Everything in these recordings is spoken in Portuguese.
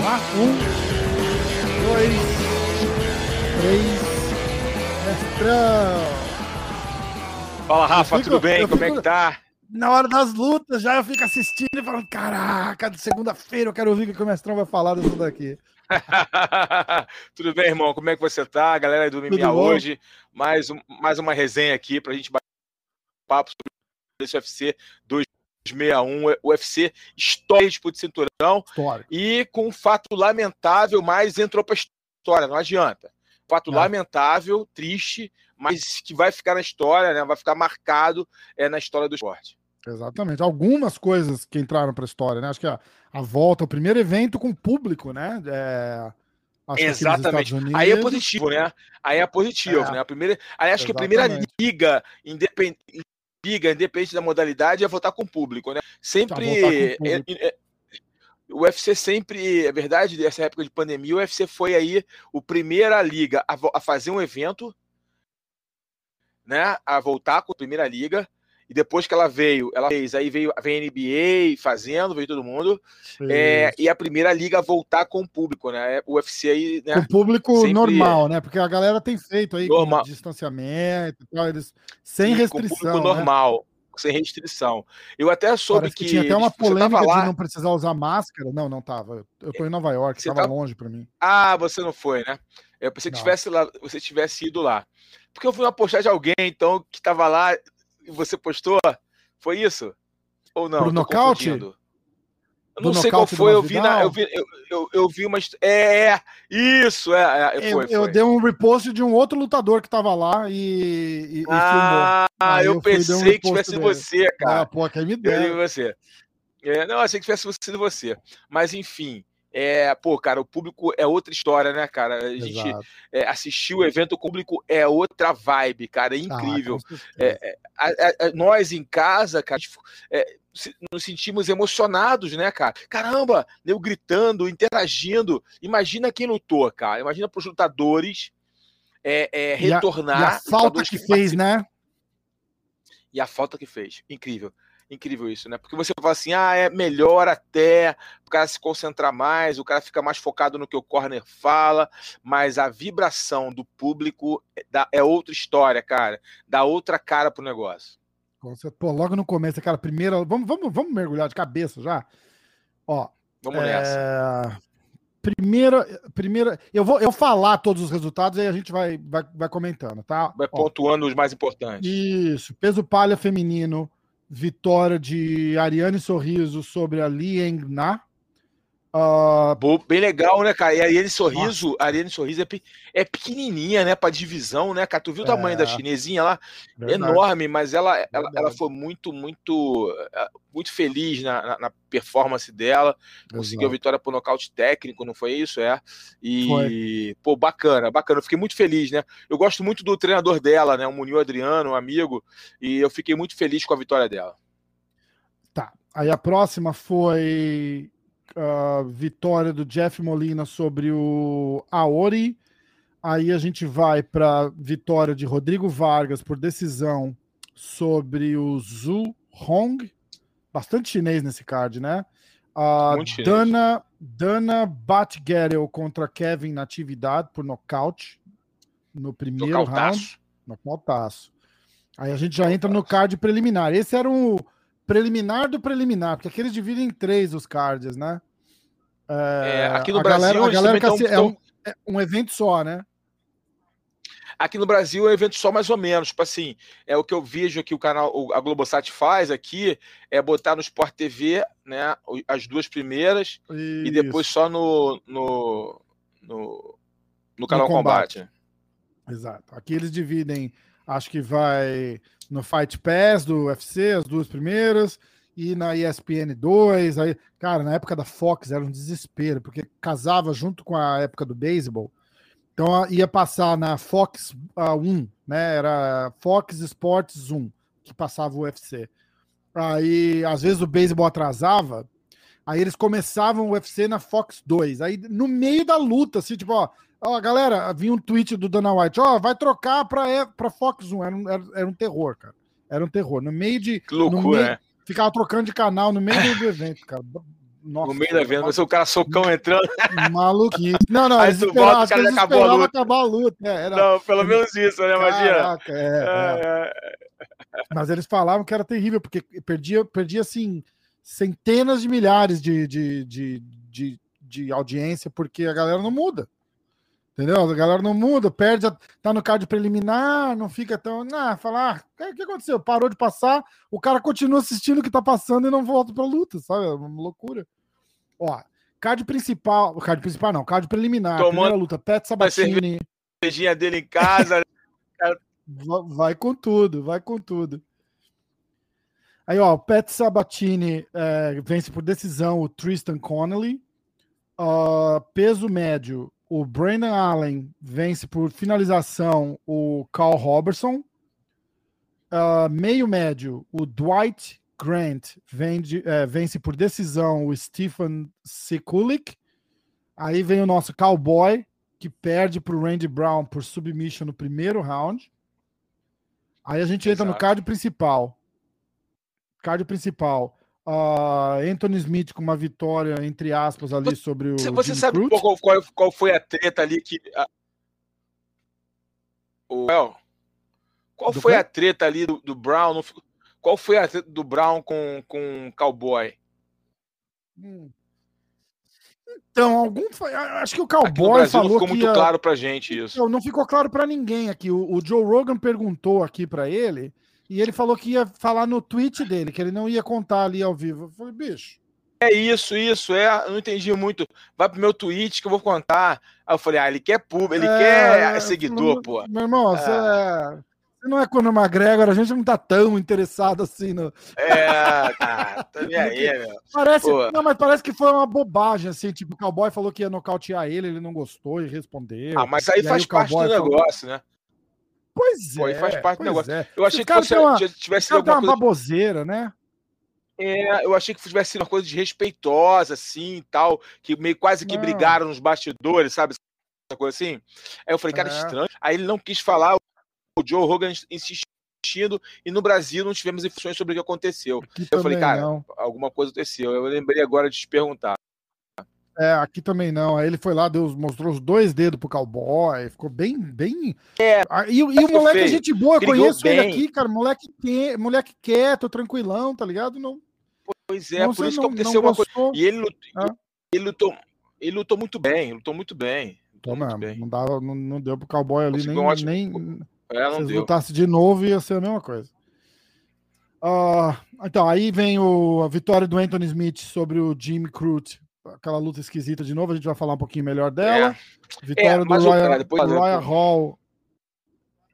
Lá, um, dois, três, mestrão. Fala, Rafa, fico- tudo bem? Como é que tá? Na hora das lutas, já eu fico assistindo e falando: caraca, de segunda-feira eu quero ouvir o que o mestrão vai falar disso daqui. tudo bem, irmão? Como é que você tá? Galera do MMA hoje, mais, um- mais uma resenha aqui pra gente bater papo sobre esse UFC 261, UFC história de disputa de cinturão Histórico. e com um fato lamentável, mas entrou pra história, não adianta. Fato Não. lamentável, triste, mas que vai ficar na história, né? Vai ficar marcado é, na história do esporte. Exatamente. Algumas coisas que entraram para a história, né? Acho que a, a volta, o primeiro evento com público, né? É, Exatamente. Estados Aí é Unidos. positivo, né? Aí é positivo, É. né? A primeira, aí acho que a primeira Exatamente. liga, independente, liga, independente da modalidade, é votar com o público, né? Sempre. com o é- é- o UFC sempre, é verdade, dessa época de pandemia, o UFC foi aí o primeira liga a, a fazer um evento, né? A voltar com a primeira liga. E depois que ela veio, ela fez, aí veio, veio a NBA fazendo, veio todo mundo. É, e a primeira liga a voltar com o público, né? O UFC aí, né? O público Sempre- normal, né? Porque a galera tem feito aí Normal. com distanciamento e tal, eles, sem Sim, com restrição. público né? normal, sem restrição. Eu até soube Parece que, que, tinha até uma polêmica lá. de não precisar usar máscara. Não, não tava. Eu- tô em Nova York, Você tava tá- longe pra mim. Ah, você não foi, né? Eu pensei que Não. tivesse lá, você tivesse ido lá. Porque eu vi uma postagem de alguém, então, que tava lá e você postou. Foi isso? Ou não? Pro nocaute? confundindo. Eu não sei qual foi, eu vi, na, eu, vi, eu, eu, eu vi uma. É, é, isso, é, é, Eu, foi, eu foi. dei um repost de um outro lutador que tava lá e, e, e Ah, Aí eu eu fui, dei um pensei que tivesse dele. você, cara. Ah, pô, quem me Eu dera. digo você. É, não, achei que tivesse sido você. Mas, enfim. É, pô, cara, o público é outra história, né, cara? A gente é, assistir o evento, o público é outra vibe, cara. É Ah, incrível. certeza. É, A- a- a- nós em casa, cara, tipo, é, nos sentimos emocionados, né, cara? Caramba, eu gritando, interagindo. Imagina quem lutou, cara. Imagina para os lutadores é, é, E a- retornar. E a falta lutadores que fez, né? e a falta que fez. Incrível. Incrível isso, né? Porque você fala assim, ah, é melhor até o cara se concentrar mais, o cara fica mais focado no que o corner fala, mas a vibração do público é, é outra história, cara. Dá outra cara pro negócio. Pô, logo no começo, aquela primeira. Vamos, vamos, vamos mergulhar de cabeça já. Ó, Vamos nessa. é, primeira, primeira. Eu vou, eu falar todos os resultados e aí a gente vai, vai, vai comentando, tá? Vai Ó, pontuando os mais importantes. Isso, peso palha feminino, vitória de Ariane Sorriso sobre a Liang Na. Bo- Bem legal, né, cara? E a Ariane Sorriso, a Ariane Sorriso é, pe- é pequenininha, né, pra divisão, né, cara? Tu viu o tamanho É. da chinesinha lá? verdade. enorme, mas ela, ela, ela foi muito, muito, eh, muito feliz na, na- na performance dela. Conseguiu a vitória por nocaute técnico, não foi isso? É. E, pô, bacana, bacana. Eu fiquei muito feliz, né? Eu gosto muito do treinador dela, né? O Munil Adriano, um amigo, e eu fiquei muito feliz com a vitória dela. Tá. Aí a próxima foi a vitória do Jeff Molina sobre o Aori. Aí a gente vai para vitória de Rodrigo Vargas por decisão sobre o Zhu Hong. Bastante chinês nesse card, né? A Muito chinês. Dana, Dana Batgerel contra Kevin Natividade por nocaute no primeiro round. Nocautaço. Nocautaço. Aí a gente já entra no card preliminar. Esse era o preliminar do preliminar, porque aqui eles dividem em três os cards, né? É, aqui no Brasil, galera, galera que assi- tão- é, um, é um evento só, né? Aqui no Brasil é um evento só mais ou menos. Tipo assim, é o que eu vejo aqui o canal, a Globosat faz aqui, é botar no Sport TV, né? As duas primeiras e depois só no, no, no, no canal combate. Combate. Exato. Aqui eles dividem, acho que vai no Fight Pass do UFC, as duas primeiras, e na ESPN 2. Aí, cara, na época da Fox era um desespero, porque casava junto com a época do beisebol. Então ia passar na Fox uh, 1, né? Era Fox Sports 1 que passava o UFC. Aí, às vezes, o beisebol atrasava. Aí eles começavam o UFC na Fox 2. Aí, no meio da luta, assim, tipo, ó, ó galera, vinha um tweet do Dana White, ó, vai trocar pra, pra Fox 1. Era um, era, era um terror, cara. Era um terror. No meio de. Que loucura, meio, né? Ficava trocando de canal no meio do evento, cara. Nossa, no meio da venda, você o cara socão entrando. Maluquice. Não, não, Aí tu o cara acabou a luta. acabar a luta. é, era- Não, pelo menos isso, né, Magia? Caraca, é, é. É, é. Mas eles falavam que era terrível, porque perdia, perdia assim, centenas de milhares de, de, de, de, de audiência, porque a galera não muda. Entendeu? A galera não muda, perde, a- tá no card preliminar, não fica tão. Ah, falar, ah, o que aconteceu? Parou de passar, o cara continua assistindo o que tá passando e não volta pra luta, sabe? É uma loucura. Ó, card principal, card principal não, card preliminar, Tomando primeira luta, Pet Sabatini, Cervejinha dele em casa. Va- Vai com tudo, vai com tudo. Aí, ó, o Pat Sabatini é, vence por decisão o Tristan Connolly. Ah, peso médio, o Brandon Allen vence por finalização o Carl Robertson. Ah, meio médio, o Dwight Grant vende- é, vence por decisão o Stephen Sekulik. Aí vem o nosso Cowboy, que perde para o Randy Brown por submission no primeiro round. Aí a gente entra no Exato. card principal. Card principal. Ah, Anthony Smith com uma vitória, entre aspas, ali sobre o. Você, você Jimmy sabe qual, qual, qual foi a treta ali que. a- O qual Do foi quê? a treta ali do, do Brown? no- Qual foi a treta do Brown com, com o Cowboy? Hum. Então, algum. Acho que o Cowboy Brasil não falou ficou muito ia- claro pra gente isso. Não, não ficou claro pra ninguém aqui. O, o Joe Rogan perguntou aqui pra ele e ele falou que ia falar no tweet dele, que ele não ia contar ali ao vivo. Eu falei, bicho. É isso, isso, é. Eu não entendi muito. Vai pro meu tweet que eu vou contar. Aí eu falei, ah, ele quer público, ele É, quer seguidor, pô. Meu irmão, você, é- não é Conor McGregor, a gente não tá tão interessado assim no. É, cara, tá nem aí, meu. Parece, Pô. não, mas parece que foi uma bobagem, assim, tipo, o cowboy falou que ia nocautear ele, ele não gostou e respondeu. Ah, mas aí faz o parte do cowboy falou- negócio, né? Pois é. faz parte do negócio. É. Eu achei que fosse, uma- tivesse sido alguma uma coisa. baboseira, né? É, eu achei que tivesse sido uma coisa desrespeitosa, assim, e tal, que meio quase que Não. brigaram nos bastidores, sabe? Essa coisa assim. Aí eu falei, cara, É. estranho. Aí ele não quis falar, o Joe Rogan insistindo, e no Brasil não tivemos informações sobre o que aconteceu. Aqui Eu falei, cara, não. alguma coisa aconteceu. Eu lembrei agora de te perguntar. É, aqui também não. Aí ele foi lá, deu, mostrou os dois dedos pro cowboy, ficou bem, bem. É, Ah, E, e o moleque é gente boa, eu Brigou conheço ele bem. aqui, cara. Moleque, que- moleque quieto, tranquilão, tá ligado? Não, Pois é, não por isso não, que aconteceu uma coisa. E ele, lut- Ah. ele, lutou, ele lutou muito bem, lutou muito bem. Lutou muito não, bem. não, dava, não, não deu pro cowboy ali, Conseguiu nem, um ótimo- nem, É, Se deu. lutassem de novo, ia ser a mesma coisa. Ah, então, aí vem o, a vitória do Anthony Smith sobre o Jimmy Crute. Aquela luta esquisita de novo, a gente vai falar um pouquinho melhor dela. Vitória É, do Royal, depois- Royal Hall.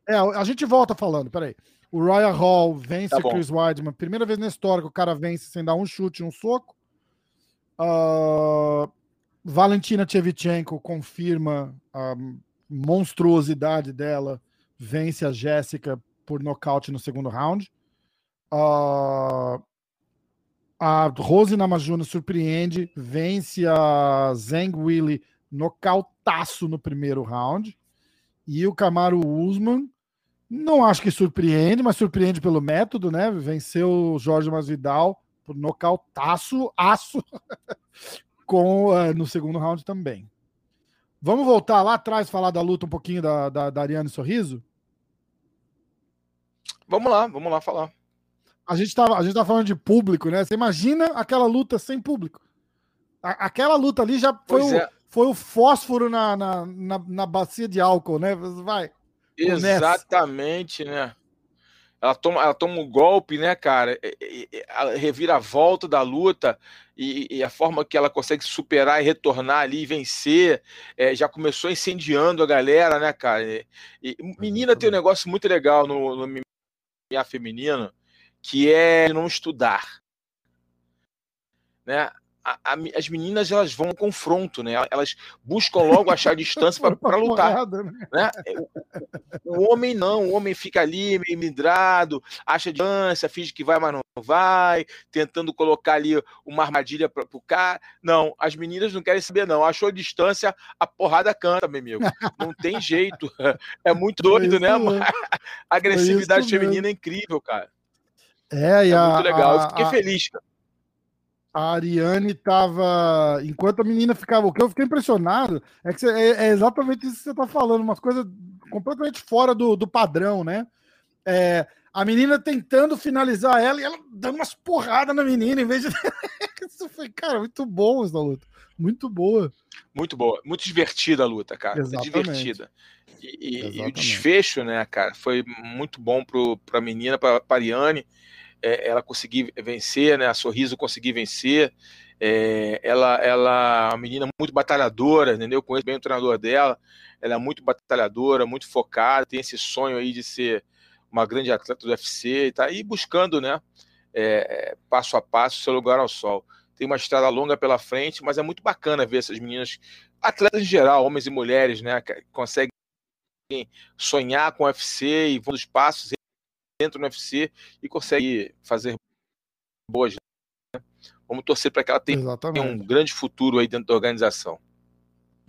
É, a gente volta falando, peraí. O Royal Hall vence Tá o. Chris Weidman. Primeira vez na história que o cara vence sem dar um chute e um soco. Ah, Valentina Shevchenko confirma a monstruosidade dela, vence a Jéssica por nocaute no segundo round. Ah, a Rose Namajunas surpreende, vence a Zhang Willy nocautaço no primeiro round. E o Camaro Usman, não acho que surpreende, mas surpreende pelo método, né? Venceu o Jorge Masvidal por nocautaço, aço, com, eh, no segundo round também. Vamos voltar lá atrás, falar da luta um pouquinho da, da, da Ariane Sorriso? Vamos lá, vamos lá falar. A gente tava, a gente tá falando de público, né? Você imagina aquela luta sem público. A- aquela luta ali já foi, o, é. foi o fósforo na, na, na, na bacia de álcool, né? Vai. Começa. Exatamente, né? Ela toma, ela toma um golpe, né, cara? E- e- e A reviravolta da luta e, e a forma que ela consegue superar e retornar ali e vencer. é, já começou incendiando a galera, né, cara? Menina tem um negócio muito legal no, no MMA feminino, que é não estudar. né? A, a, as meninas elas vão ao confronto, né? Elas buscam logo achar distância para lutar. Né? né? O, o, homem não, o homem fica ali meio midrado, acha distância, finge que vai, mas não vai, tentando colocar ali uma armadilha para o cara. Não, as meninas não querem saber, não. Achou distância, a porrada canta, meu amigo. Não tem jeito. É muito doido, né? A agressividade feminina é incrível, cara. É, e é a, muito legal. A, Eu fiquei a, feliz, cara. A Ariane tava. Enquanto a menina ficava. O que eu fiquei impressionado é que você, é, é, exatamente isso que você tá falando, umas coisas completamente fora do, do padrão, né? É, a menina tentando finalizar ela e ela dando umas porradas na menina em vez de. isso foi, cara, muito bom essa luta. Muito boa. Muito boa. Muito divertida a luta, cara. Exatamente. divertida. E, e, e, o desfecho, né, cara, foi muito bom pro, pra menina, pra, pra Ariane é, ela conseguir vencer, né? A Sorriso conseguir vencer. É, ela, ela é uma menina muito batalhadora, entendeu? Eu conheço bem o treinador dela. Ela é muito batalhadora, muito focada, tem esse sonho aí de ser uma grande atleta do UFC e tá aí buscando, né? É, passo a passo, seu lugar ao sol. Tem uma estrada longa pela frente, mas é muito bacana ver essas meninas, atletas em geral, homens e mulheres, né? Conseguem sonhar com o UFC e vão dos passos dentro do UFC e consegue fazer boas. Né? Vamos torcer para que ela tenha Exatamente. um grande futuro aí dentro da organização.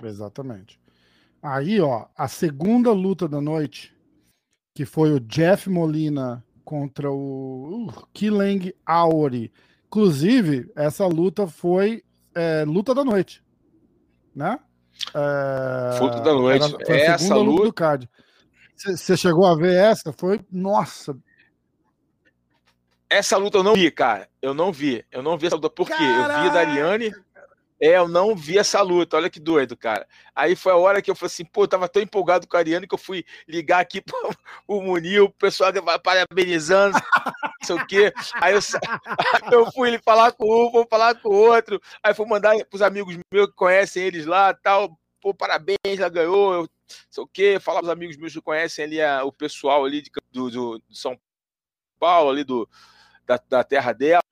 Exatamente. Aí, ó, a segunda luta da noite, que foi o Jeff Molina contra o uh, Auri. Inclusive, essa luta foi é, luta da noite, né? É, luta da noite. Era, essa luta, luta do card. Você chegou a ver essa? Foi. Nossa! Essa luta eu não vi, cara. Eu não vi. Eu não vi essa luta. Por quê? Eu vi a Dariane. É, eu não vi essa luta. Olha que doido, cara. Aí foi a hora que eu falei assim, pô, eu tava tão empolgado com a Ariane que eu fui ligar aqui pro o Munil, o pessoal parabenizando, não sei o quê. Aí eu, eu fui falar com um, vou falar com o outro. Aí fui mandar pros amigos meus que conhecem eles lá tal. Pô, parabéns, ela ganhou. Eu sei o quê, falar os amigos meus que conhecem ali a, o pessoal ali de, do, do, do, São Paulo, ali do, da, da terra dela.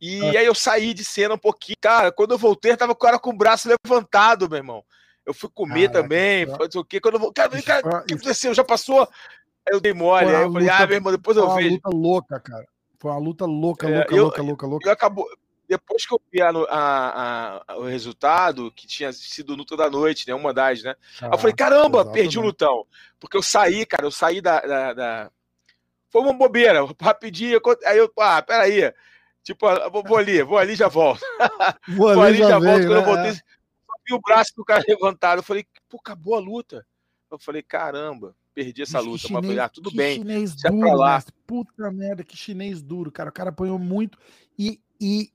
E ah. aí eu saí de cena um pouquinho. Cara, quando eu voltei, tava com o cara com o braço levantado, meu irmão. Eu fui comer Caraca, também, foi o quê. Quando eu vou. Cara, cara, o que aconteceu? Já passou? Aí eu dei mole. Aí eu falei, luta, ah, meu irmão, depois eu vejo. Foi uma luta louca, cara. Foi uma luta louca, é, louca, eu, louca, louca, louca. Eu acabou, depois que eu vi a, a, a, o resultado, que tinha sido luta da noite, né? Uma das, né? Ah, eu falei, caramba, exatamente. perdi o lutão. Porque eu saí, cara, eu saí da. da, da... Foi uma bobeira, rapidinho. Aí eu, ah, peraí. Tipo, vou ali, vou ali já volto. Vou, vou ali, já, já volto. Quando né? eu voltei, só vi o braço do cara levantado. Eu falei, pô, acabou a luta. Eu falei, caramba, perdi essa luta. Chinês, mas falei, ah, tudo bem. Chinês duro, lá. Puta merda, que chinês duro, cara. O cara apanhou muito. E, e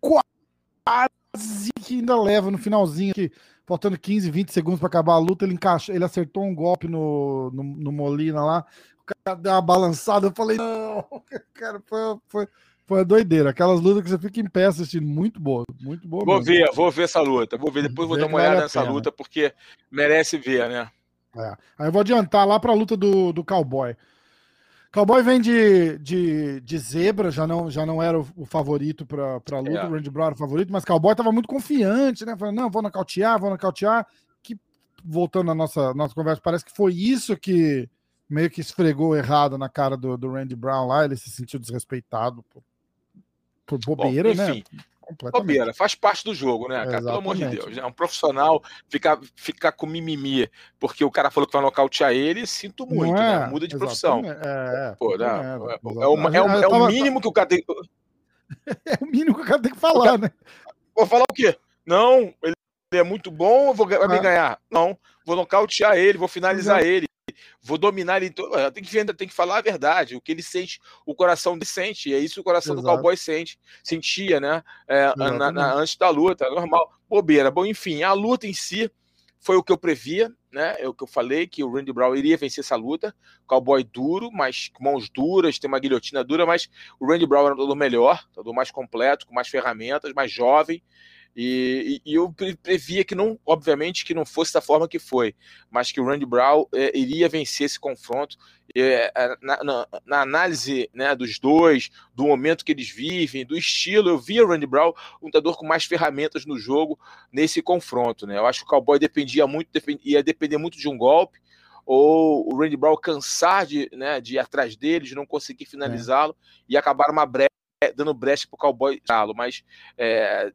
quase que ainda leva no finalzinho, que, faltando 15, 20 segundos para acabar a luta, ele encaixou, ele acertou um golpe no, no, no, Molina lá, o cara deu uma balançada, eu falei, não, cara, foi, foi, foi a doideira. Aquelas lutas que você fica em pé assistindo, muito boa, muito boa. Vou mesmo. ver, vou ver essa luta, vou ver, depois vou dar uma olhada nessa luta, porque merece ver, né? É. Aí eu vou adiantar lá para a luta do, do cowboy. Cowboy vem de, de, de zebra, já não, já não era o, favorito para a luta, é. o Randy Brown era o favorito, mas Cowboy estava muito confiante, né? Falando, não, vou nocautear, vou nocautear. Que, voltando à nossa, nossa conversa, parece que foi isso que meio que esfregou errado na cara do, do Randy Brown lá, ele se sentiu desrespeitado por, por bobeira, Bom, né? Bobeira, faz parte do jogo, né, cara? Pelo amor de Deus. É um profissional ficar, ficar com mimimi porque o cara falou que vai nocautear ele, sinto muito, é, né? Muda de profissão. É, é, Pô, é, é, é, o, o mínimo que o cara tem. É o mínimo que o cara tem que falar, né? Vou falar o quê? Não, ele é muito bom, eu vou, vai me ganhar. Não, vou nocautear ele, vou finalizar ele vou dominar ele. Tem que tem que falar a verdade, o que ele sente, o coração dele sente, e é isso que o coração Exato. do cowboy sente, sentia, né? É, na, na, antes da luta, normal, bobeira. Bom, enfim, a luta em si foi o que eu previa, né? É o que eu falei, que o Randy Brown iria vencer essa luta. Cowboy duro, mas com mãos duras, tem uma guilhotina dura, mas o Randy Brown era todo melhor, todo mais completo, com mais ferramentas, mais jovem. E, e, eu previa que não, obviamente, que não fosse da forma que foi, mas que o Randy Brown é, iria vencer esse confronto. É, na, na, na, análise né, dos dois, do momento que eles vivem, do estilo, eu via o Randy Brown um lutador com mais ferramentas no jogo nesse confronto. Né? Eu acho que o Cowboy dependia muito, ia depender muito de um golpe, ou o Randy Brown cansar de, né, de ir atrás dele, de não conseguir finalizá-lo é. e acabar uma brecha, dando brecha para o Cowboy. Mas é,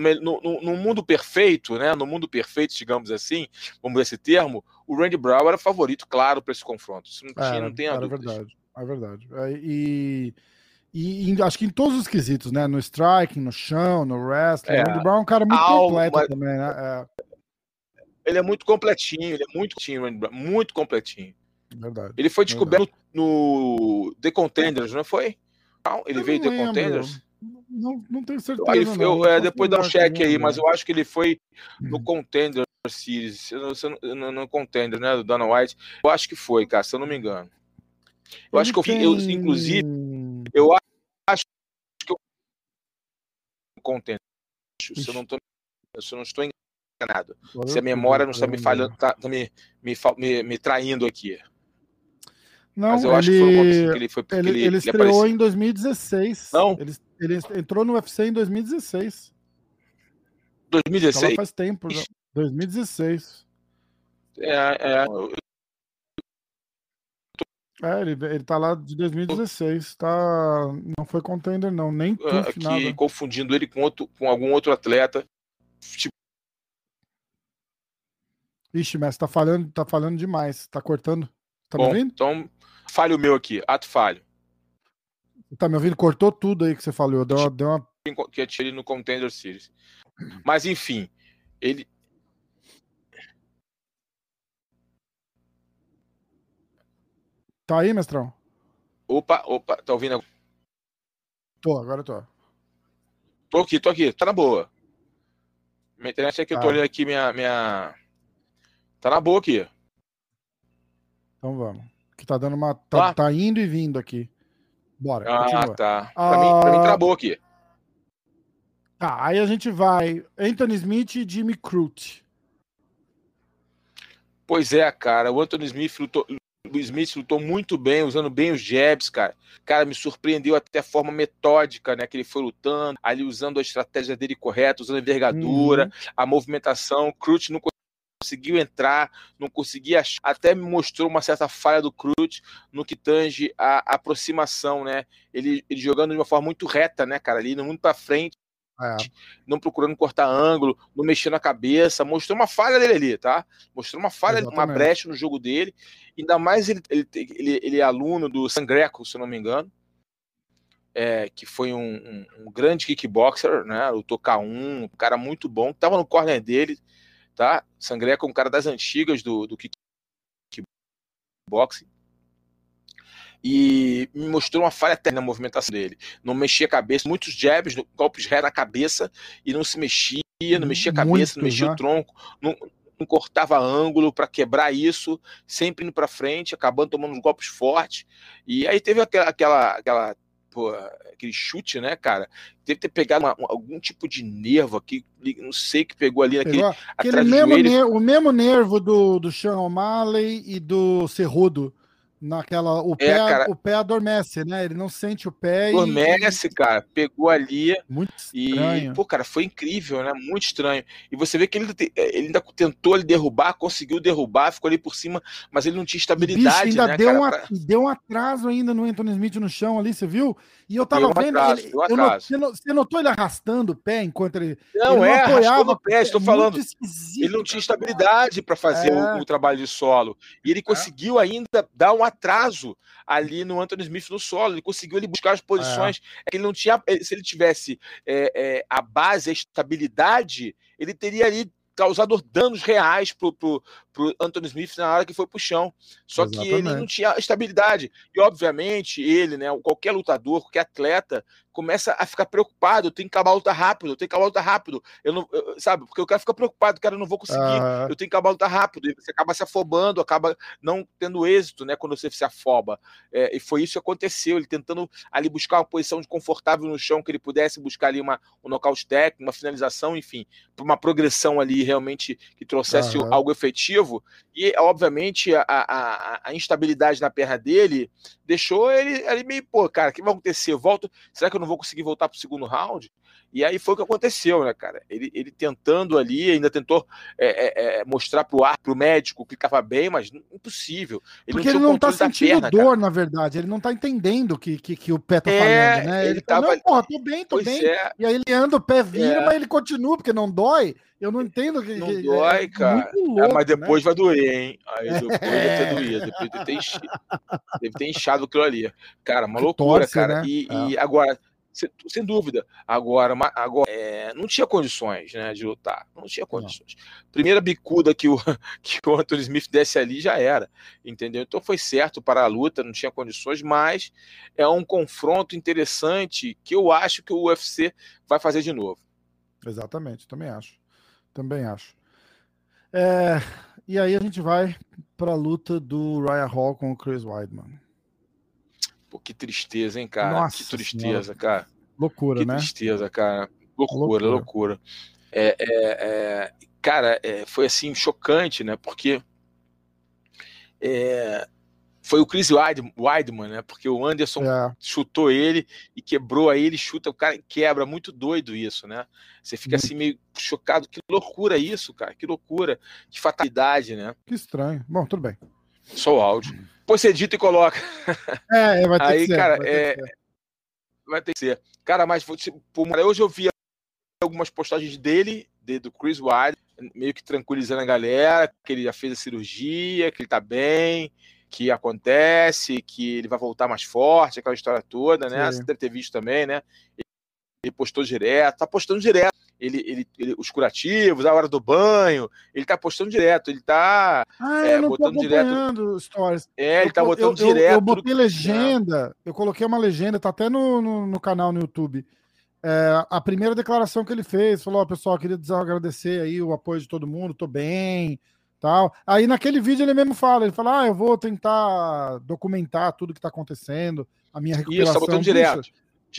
no, no, no, mundo perfeito, né? No mundo perfeito, digamos assim, vamos esse termo, o Randy Brown era favorito, claro, para esse confronto. Isso não, tinha, não tem a dúvida. É verdade, é verdade. E, e, e, acho que em todos os quesitos, né? No striking, no chão, no wrestling, é, o Randy Brown é um cara muito completo também, né? É. Ele é muito completinho, ele é muito completinho, Randy Brown, muito completinho. Verdade. Ele foi descoberto verdade. no The Contenders, não foi? Ele eu veio The Contenders? Não, não tenho certeza. Eu, não. é, depois dá um cheque aí, mas eu acho que ele foi no hum. Contender Series, no, no Contender, né, do Dana White. Eu acho que foi, cara, se eu não me engano. Eu ele acho que eu, tem... eu inclusive, eu acho que eu Contender, se eu não, tô, se eu não estou enganado. Se a memória não está me falhando, tá, tá me, me, me, me traindo aqui. Não, Mas eu ele, acho que foi que ele foi ele, ele, ele estreou ele em 2016. Não. Ele, ele entrou no UFC em 2016. 2016? Então faz tempo já. 2016. É, é. É, ele, ele tá lá de 2016. Tá, não foi contender, não. Nem Aqui, nada. confundindo ele com, outro, com algum outro atleta. Tipo... Ixi, mas tá falhando, tá falhando demais. Tá cortando. Tá Bom, me ouvindo? Então, falho meu aqui, ato falho. Tá me ouvindo? Cortou tudo aí que você falou. Deu uma. Deu uma... Que eu tirei no Contender Series. Mas enfim, ele. Tá aí, mestrão? Opa, opa, tá ouvindo? Tô, agora tô. Tô aqui, tô aqui, tá na boa. Minha internet é que tá. eu tô tá. olhando aqui minha, minha. Tá na boa aqui. Então vamos. Que tá dando uma. Tá, tá indo e vindo aqui. Bora. Ah, continua. tá. Pra, ah, mim, pra mim travou aqui. Tá, aí a gente vai. Anthony Smith e Jimmy Crute. Pois é, cara. O Anthony Smith lutou, o Smith lutou muito bem, usando bem os jabs, cara. Cara, me surpreendeu até a forma metódica, né? Que ele foi lutando, ali usando a estratégia dele correta, usando a envergadura, uhum. a movimentação. Crute não conseguiu entrar, não conseguia achar, até me mostrou uma certa falha do Cruz no que tange a, aproximação, né? Ele, ele, jogando de uma forma muito reta, né, cara? Ali, muito para frente, é. não procurando cortar ângulo, não mexendo a cabeça, mostrou uma falha dele ali, tá? Mostrou uma falha, Exatamente. uma brecha no jogo dele. Ainda mais ele, ele, ele, ele é aluno do Sangreco, se eu não me engano. É, que foi um, um, um, grande kickboxer, né? O K1, um cara muito bom, tava no corner dele, tá? Sangreco é um cara das antigas do, do kickboxing. E me mostrou uma falha até na movimentação dele. Não mexia a cabeça, muitos jabs, golpes ré na cabeça e não se mexia, não mexia a cabeça, Muito, não mexia né? o tronco, não, não cortava ângulo para quebrar isso, sempre indo para frente, acabando tomando uns golpes fortes. E aí teve aquela, aquela, aquela pô, aquele chute, né, cara? Deve ter pegado uma, algum tipo de nervo aqui, não sei que pegou ali naquele. Pegou, aquele mesmo nervo, o mesmo nervo do, do Sean O'Malley e do Cerrudo naquela o é, pé, cara, o pé adormece, né? Ele não sente o pé adormece, e... cara. Pegou ali muito estranho. e pô, cara, foi incrível, né? Muito estranho. E você vê que ele, ele ainda tentou ele derrubar, conseguiu derrubar, ficou ali por cima, mas ele não tinha estabilidade, Bicho, ainda né, deu cara, um, pra... deu um atraso ainda no Anthony Smith no chão ali, você viu? E eu tava vendo, atraso, ele, eu not, você notou ele arrastando o pé enquanto ele não, ele é, não apoiava o pé, estou falando. Ele não tinha estabilidade para fazer é. o, o, trabalho de solo. E ele é. conseguiu ainda dar um atraso ali no Anthony Smith no solo. Ele conseguiu ele buscar as posições. É. é que ele não tinha. Eh, se ele tivesse é, é, a base, a estabilidade, ele teria ali causado danos reais pro, pro, pro Anthony Smith na hora que foi pro chão. Só Exatamente. que ele não tinha estabilidade. E, obviamente, ele, né, qualquer lutador, qualquer atleta, começa a ficar preocupado. Eu tenho que acabar a luta rápido, eu tenho que acabar a luta rápido. Eu não, eu, sabe? Porque o cara fica preocupado, cara, eu não vou conseguir, uhum. eu tenho que acabar a luta rápido. E você acaba se afobando, acaba não tendo êxito, né, quando você se afoba. É, e foi isso que aconteceu. Ele tentando ali buscar uma posição de confortável no chão, que ele pudesse buscar ali uma, um nocaute técnico, uma finalização, enfim, uma progressão ali realmente que trouxesse uhum. algo efetivo. E, obviamente, a, a, a, instabilidade na perna dele deixou ele ali meio, pô, cara, o que vai acontecer? Eu volto, será que eu não vou conseguir voltar para o segundo round? E aí foi o que aconteceu, né, cara? Ele, ele tentando ali, ainda tentou é, é, é mostrar pro ar, pro médico que estava bem, mas impossível. Ele Porque não ele não tá sentindo perna, dor, cara. na verdade. Ele não tá entendendo que, que, que o pé tá é, falhando, né? Ele, ele tava... não, porra, tô bem, tô pois bem. É. E aí ele anda, o pé vira, é. mas ele continua, porque não dói. Eu não entendo que. Não que, dói, é cara. Louco, mas depois né? vai doer, hein? Aí depois vai ter doído. Depois deve ter inchado, deve ter inchado aquilo ali. Cara, uma que loucura, torce, cara. Né? E, e agora sem dúvida. Agora, agora é, não tinha condições né, de lutar. Não tinha condições. Não. Primeira bicuda que o, que o Anthony Smith desse ali já era. Entendeu? Então foi certo para a luta, não tinha condições, mas é um confronto interessante que eu acho que o UFC vai fazer de novo. Exatamente, também acho. Também acho. É, e aí a gente vai para a luta do Ryan Hall com o Chris Weidman. Pô, que tristeza, hein, cara? Nossa que tristeza, senhora. cara. Loucura, que né? Que tristeza, cara. Loucura, loucura. loucura. É, é, é, cara, é, foi assim, chocante, né? Porque é, foi o Chris Weidman, né? Porque o Anderson é. chutou ele e quebrou aí, ele chuta, o cara quebra, muito doido isso, né? Você fica assim meio chocado, que loucura isso, cara, que loucura, que fatalidade, né? Que estranho. Bom, tudo bem. Só o áudio. Pois você edita e coloca. É, vai ter Aí, que ser. cara, vai ter, é... que ser. vai ter que ser. Cara, mas hoje eu vi algumas postagens dele, de, do Chris Wilde, meio que tranquilizando a galera, que ele já fez a cirurgia, que ele tá bem, que acontece, que ele vai voltar mais forte, aquela história toda, né? Sim. Você deve ter visto também, né? Ele postou direto, tá postando direto ele, ele, ele, os curativos, a hora do banho, ele tá postando direto, ele tá ah, é, botando direto. Stories. É, ele eu, tá botando eu, direto. Eu, eu botei legenda, eu coloquei uma legenda, tá até no, no, no canal no YouTube. É, a primeira declaração que ele fez, falou: oh, pessoal, queria agradecer aí o apoio de todo mundo, tô bem, tal. Aí naquele vídeo ele mesmo fala, ele fala: "Ah, eu vou tentar documentar tudo que tá acontecendo, a minha recuperação". Isso, tá botando direto.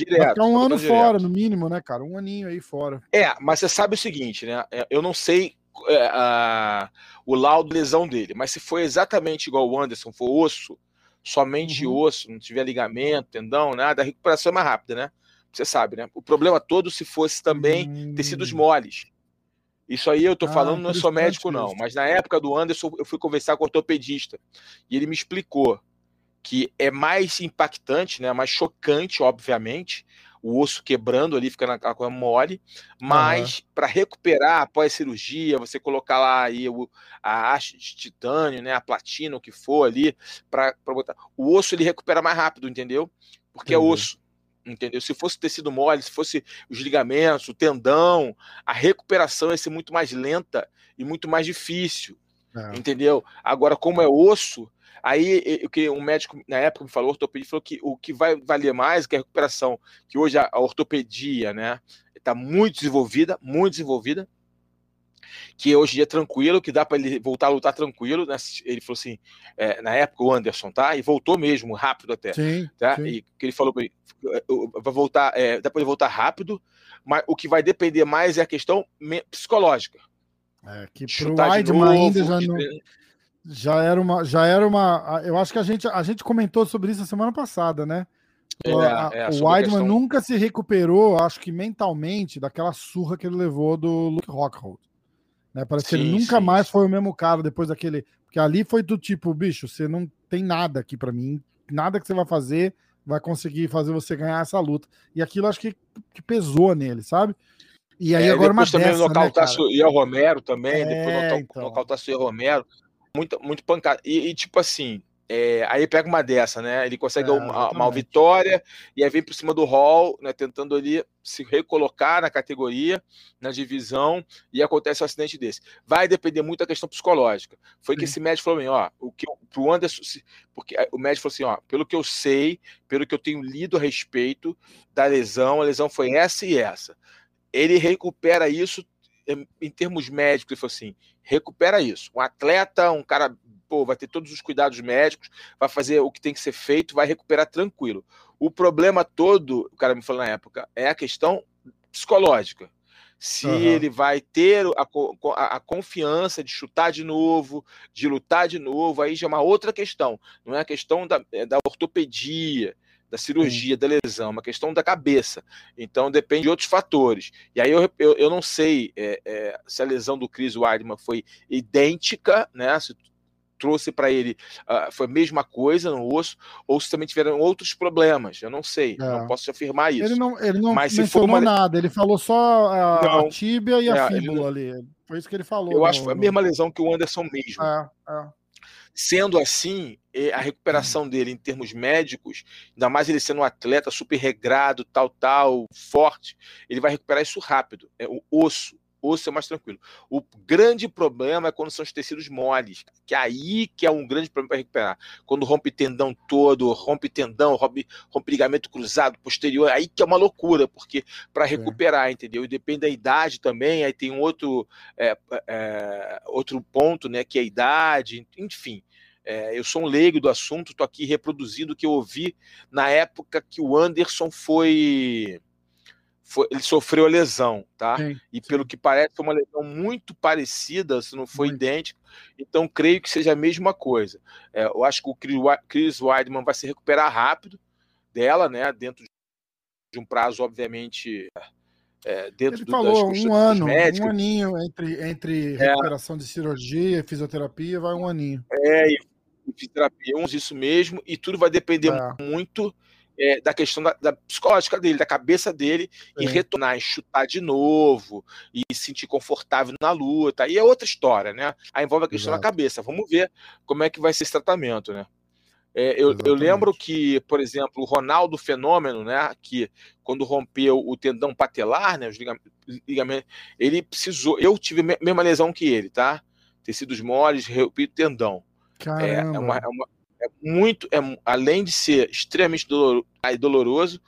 Direto. Ficar um ano direto. fora, no mínimo, né, cara? Um aninho aí fora. É, mas você sabe o seguinte, né? É, eu não sei é, a, o laudo lesão dele, mas se foi exatamente igual o Anderson, for osso, somente uhum. osso, não tiver ligamento, tendão, nada, a recuperação é mais rápida, né? Você sabe, né? O problema todo se fosse também hum. tecidos moles. Isso aí eu tô ah, falando, não sou médico, não. Mas na época do Anderson, eu fui conversar com o ortopedista. E ele me explicou que é mais impactante, né, mais chocante, obviamente, o osso quebrando ali, ficando aquela coisa mole, mas uhum. para recuperar após a cirurgia, você colocar lá aí o, a haste de titânio, né, a platina, o que for ali, para botar. O osso ele recupera mais rápido, entendeu? Porque é osso. Entendeu? Se fosse tecido mole, se fosse os ligamentos, o tendão, a recuperação ia ser muito mais lenta e muito mais difícil. É. Entendeu? Agora, como é osso, Aí o que um médico na época me falou, ortopedia, falou que o que vai valer mais que a recuperação, que hoje a, a ortopedia, né, está muito desenvolvida, muito desenvolvida, que hoje em dia é tranquilo, que dá para ele voltar a lutar tranquilo, né? Ele falou assim, é, na época o Anderson, tá? E voltou mesmo, rápido até, sim, tá? Sim. E que ele falou vai voltar, é, dá para ele voltar rápido, mas o que vai depender mais é a questão psicológica. É, que pro Weidman ainda já não, já era uma, já era uma. Eu acho que a gente, a gente comentou sobre isso a semana passada, né? É, é, o Weidman nunca se recuperou, acho que mentalmente, daquela surra que ele levou do Luke Rockhold. Né? Parece sim, que ele nunca sim, mais sim. foi o mesmo cara depois daquele. Porque ali foi do tipo, bicho, você não tem nada aqui para mim, nada que você vai fazer vai conseguir fazer você ganhar essa luta. E aquilo acho que, que pesou nele, sabe? E aí é, agora uma também dessa, né, o Ian Romero também, é, depois nocautasse então. o Romero muito, muito pancada. E, e, tipo assim, É, aí pega uma dessa, né? Ele consegue é, uma, uma, vitória e aí vem por cima do Hall, né? Tentando ali se recolocar na categoria, na divisão, e acontece um acidente desse. Vai depender muito da questão psicológica. Foi Sim. que esse médico falou: ó, o que pro Anderson, porque o médico falou assim: ó, pelo que eu sei, pelo que eu tenho lido a respeito da lesão, a lesão foi essa e essa. Ele recupera isso em termos médicos, ele falou assim: recupera isso. Um atleta, um cara pô, vai ter todos os cuidados médicos, vai fazer o que tem que ser feito, vai recuperar tranquilo. O problema todo, o cara me falou na época, é a questão psicológica. Se uhum. ele vai ter a, a, a, confiança de chutar de novo, de lutar de novo, aí já é uma outra questão. Não é a questão da, é da ortopedia, da cirurgia, da lesão, uma questão da cabeça. Então depende de outros fatores. E aí eu, eu, eu não sei é, é, se a lesão do Chris Weidman foi idêntica, né? Se trouxe para ele uh, foi a mesma coisa no osso, ou se também tiveram outros problemas. Eu não sei, é. não posso afirmar isso. Ele não, ele não Mas mencionou uma... nada, ele falou só a, não, a tíbia e a é, fíbula não... ali. Foi isso que ele falou. Eu no, acho que foi a mesma lesão que o Anderson mesmo. É, é. Sendo assim, a recuperação hum. dele em termos médicos, ainda mais ele sendo um atleta super regrado, tal, tal, forte, ele vai recuperar isso rápido. É o osso, osso é mais tranquilo. O grande problema é quando são os tecidos moles, que é aí que é um grande problema para recuperar. Quando rompe tendão todo, rompe tendão, rompe, rompe ligamento cruzado, posterior, aí que é uma loucura, porque para recuperar, é. entendeu? E depende da idade também, aí tem um outro, é, é, outro ponto, né, que é a idade, enfim. É, eu sou um leigo do assunto, estou aqui reproduzindo o que eu ouvi na época que o Anderson foi foi, ele sofreu a lesão, tá? Sim, e pelo que parece, foi uma lesão muito parecida, se não foi muito. idêntico. Então, creio que seja a mesma coisa. É, eu acho que o Chris Weidman vai se recuperar rápido dela, né? Dentro de um prazo, obviamente. É, dentro ele do, falou um ano, um aninho entre, entre é. recuperação de cirurgia e fisioterapia, vai um aninho. É, e fisioterapia, uns isso mesmo, e tudo vai depender é. muito é, da questão da, da, psicológica dele, da cabeça dele, é. e retornar e chutar de novo, e se sentir confortável na luta. Aí é outra história, né? Aí envolve a questão Exato. da cabeça. Vamos ver como é que vai ser esse tratamento, né? É, eu, eu, lembro que, por exemplo, o Ronaldo Fenômeno, né, que quando rompeu o tendão patelar, né, os ligamentos, ele precisou. Eu tive a mesma lesão que ele, tá? Tecidos moles, repito, tendão. É, é, uma, é, uma, é muito, é, além de ser extremamente dolor, doloroso,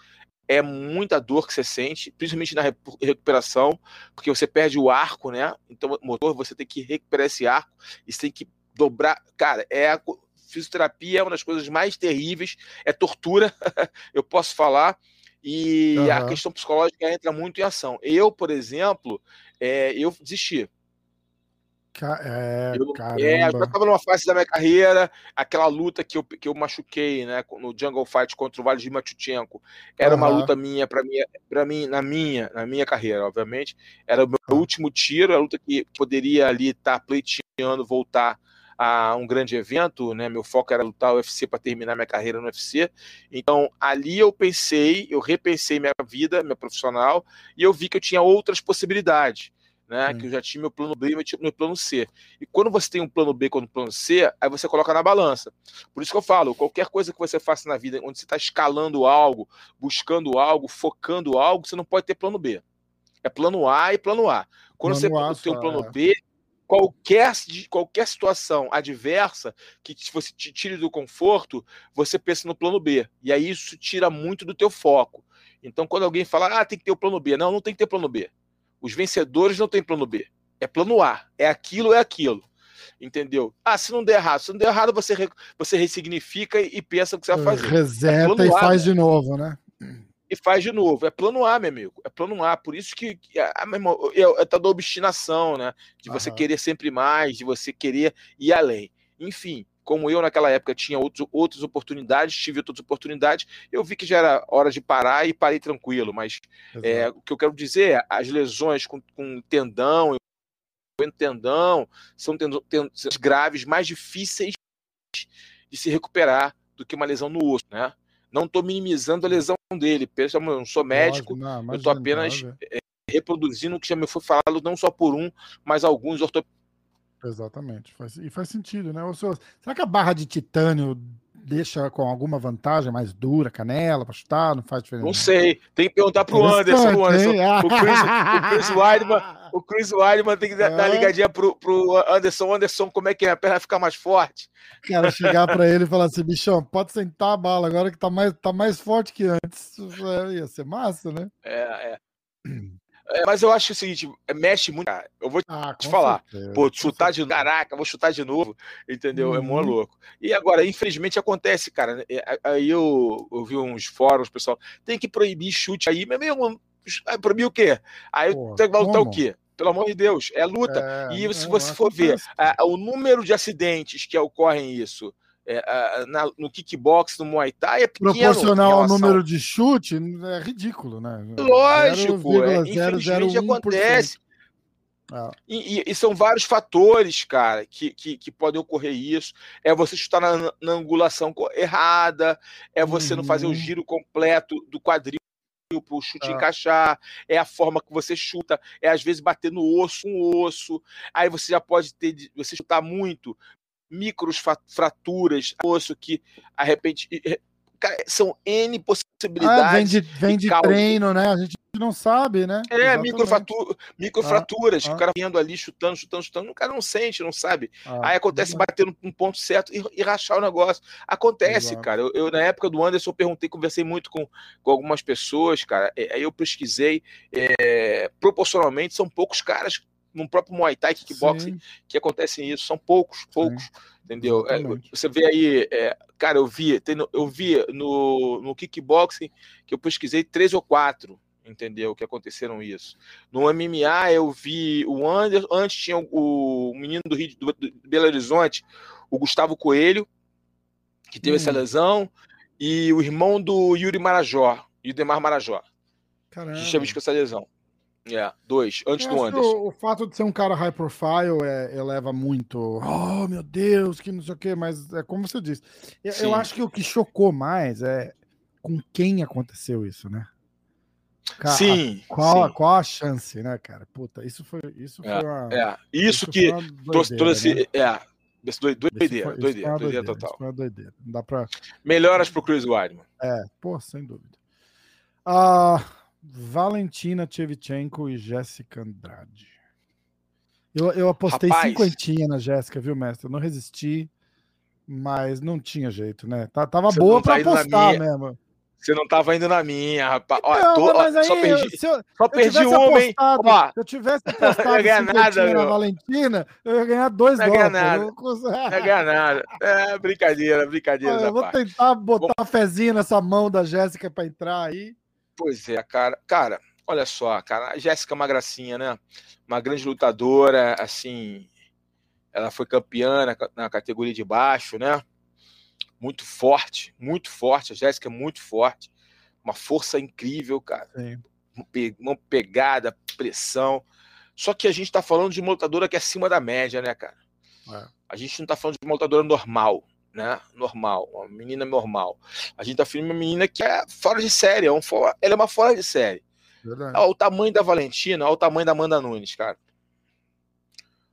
é muita dor que você sente, principalmente na recuperação, porque você perde o arco, né? Então, motor, você tem que recuperar esse arco e você tem que dobrar. Cara, é a fisioterapia é uma das coisas mais terríveis, é tortura, eu posso falar. E uhum. a questão psicológica entra muito em ação. Eu, por exemplo, é, eu desisti. É, eu, é, eu já estava numa fase da minha carreira, aquela luta que eu, que eu machuquei, né, no Jungle Fight contra o Vladimir Matutchenko, era uhum. uma luta minha para mim, para mim na minha, na minha carreira, obviamente, era o meu uhum. último tiro, a luta que poderia ali estar tá pleiteando voltar a um grande evento, né? Meu foco era lutar o UFC para terminar minha carreira no UFC. Então, ali eu pensei, eu repensei minha vida, minha profissional, e eu vi que eu tinha outras possibilidades né? Que eu já tinha meu plano B e meu plano C. E quando você tem um plano B quando um plano C, aí você coloca na balança. Por isso que eu falo, qualquer coisa que você faça na vida, onde você está escalando algo, buscando algo, focando algo, você não pode ter plano B. É plano A e plano A. Quando plano você tem um plano é. B, qualquer, qualquer situação adversa que você te tire do conforto, você pensa no plano B. E aí isso tira muito do teu foco. Então, quando alguém fala, ah, tem que ter o plano B. Não, não tem que ter plano B. Os vencedores não têm plano B. É plano A. É aquilo, é aquilo. Entendeu? Ah, se não der errado. Se não der errado, você, você ressignifica e pensa o que você vai fazer. Reseta é e A, faz né? de novo, né? E faz de novo. É plano A, meu amigo. É plano A. Por isso que, ah, meu irmão, é, é tal da obstinação, né? De você Aham. querer sempre mais, de você querer ir além. Enfim, como eu naquela época tinha outros, outras oportunidades, tive outras oportunidades, eu vi que já era hora de parar e parei tranquilo. Mas é, o que eu quero dizer é, as lesões com, com tendão, tendão, são tendões graves, mais difíceis de se recuperar do que uma lesão no osso, né? Não estou minimizando a lesão dele, pensa, eu não sou médico, não, eu estou apenas é, reproduzindo o que já me foi falado não só por um, mas alguns ortopedistas Exatamente. Faz, e faz sentido, né? será que a barra de titânio deixa com alguma vantagem mais dura, canela, para chutar? Não faz diferença? Não sei. Tem que perguntar pro Anderson. O, Anderson. o Chris, o Chris Weidman, o Chris Weidman tem que dar uma ligadinha pro, pro Anderson. Anderson, como é que é? A perna fica mais forte? Cara, chegar para ele e falar assim, bichão, pode sentar a bala agora que tá mais, tá mais forte que antes. É, ia ser massa, né? É, é. É, mas eu acho o seguinte, é, mexe muito. Cara. Eu vou ah, te falar. Certeza, pô, chutar de novo. Caraca, vou chutar de novo. Entendeu? Uhum. É mó louco. E agora, infelizmente, acontece, cara. Né, aí eu, eu vi uns fóruns, pessoal. Tem que proibir chute aí. Mas mesmo. Proibir o quê? Aí Pô, tem que lutar o quê? Pelo amor de Deus, é luta. É, e se você for ver o número de acidentes que ocorrem isso é, na, no kickbox, no Muay Thai, é pequeno. Proporcional ao número de chute, é ridículo, né? Lógico, 0, é, infelizmente acontece. Ah. E, e, e, são vários fatores, cara, que, que, que, podem ocorrer isso. É você chutar na, na angulação errada, é você uhum. não fazer o uhum. giro completo do quadril para o chute ah. encaixar, é a forma que você chuta, é às vezes bater no osso, um osso, aí você já pode ter, você chutar muito, micros fraturas, osso que, a repente, são N possibilidades. Ah, vem de, vem de treino, né? A gente não sabe, né? É, microfratu microfraturas, ah, ah. o cara vindo ali, chutando, chutando, chutando, o cara não sente, não sabe. Ah, Aí acontece bater no, no, ponto certo e, e, rachar o negócio. Acontece, cara. Eu, eu, na época do Anderson, eu perguntei, conversei muito com, com algumas pessoas, cara. Aí eu pesquisei. É, proporcionalmente, são poucos caras no próprio Muay Thai, kickboxing, Sim. que acontecem isso. São poucos, poucos, Sim. entendeu? É, você vê aí, é, cara, eu vi, tem, eu vi no, no kickboxing que eu pesquisei três ou quatro, entendeu? Que aconteceram isso. No MMA eu vi o Anderson, antes tinha o, o menino do Rio do, do Belo Horizonte, o Gustavo Coelho, que teve hum. essa lesão, e o irmão do Yuri Marajó, Demar Marajó, Caramba. que tinha visto essa lesão. É, dois, antes do Anderson. O, o, fato de ser um cara high profile é, eleva muito. Oh, meu Deus, que não sei o quê, mas é como você disse. Eu, eu, acho que o que chocou mais é com quem aconteceu isso, né? Cara, sim, qual, sim. qual a chance, né, cara? Puta, isso foi, isso é, foi uma, é. Isso, isso que trouxe, né? é, doideira, doideira, doideira total. Foi uma doideira. Não dá pra... Melhoras pro Chris Weidman. É, pô, sem dúvida. Ah, uh, Valentina Tchevchenko e Jéssica Andrade. Eu, eu apostei Rapaz, cinquentinha na Jéssica, viu, mestre? Eu não resisti, mas não tinha jeito, né? Tá, tava boa para tá apostar mesmo. Você não tava indo na minha, rapaz. Ó, tô, mas aí, só perdi, se eu, só perdi uma, hein? Ó, se eu tivesse apostado não ia nada, na Valentina, eu ia ganhar dois não. Nada. Não ia ganhar nada. É brincadeira, brincadeira. eu vou parte. tentar botar Bom... fezinha nessa mão da Jéssica para entrar aí. Pois é, cara. Cara, olha só, cara. A Jéssica é uma gracinha, né? Uma grande lutadora, assim. Ela foi campeã na, na categoria de baixo, né? Muito forte, muito forte. A Jéssica é muito forte. Uma força incrível, cara. Sim. Uma pegada, pressão. Só que a gente tá falando de uma lutadora que é acima da média, né, cara? É. A gente não tá falando de uma lutadora normal né? Normal, uma menina normal. A gente tá filmando uma menina que é fora de série, é um fora, ela é uma fora de série. Verdade. Olha o tamanho da Valentina, olha o tamanho da Amanda Nunes, cara.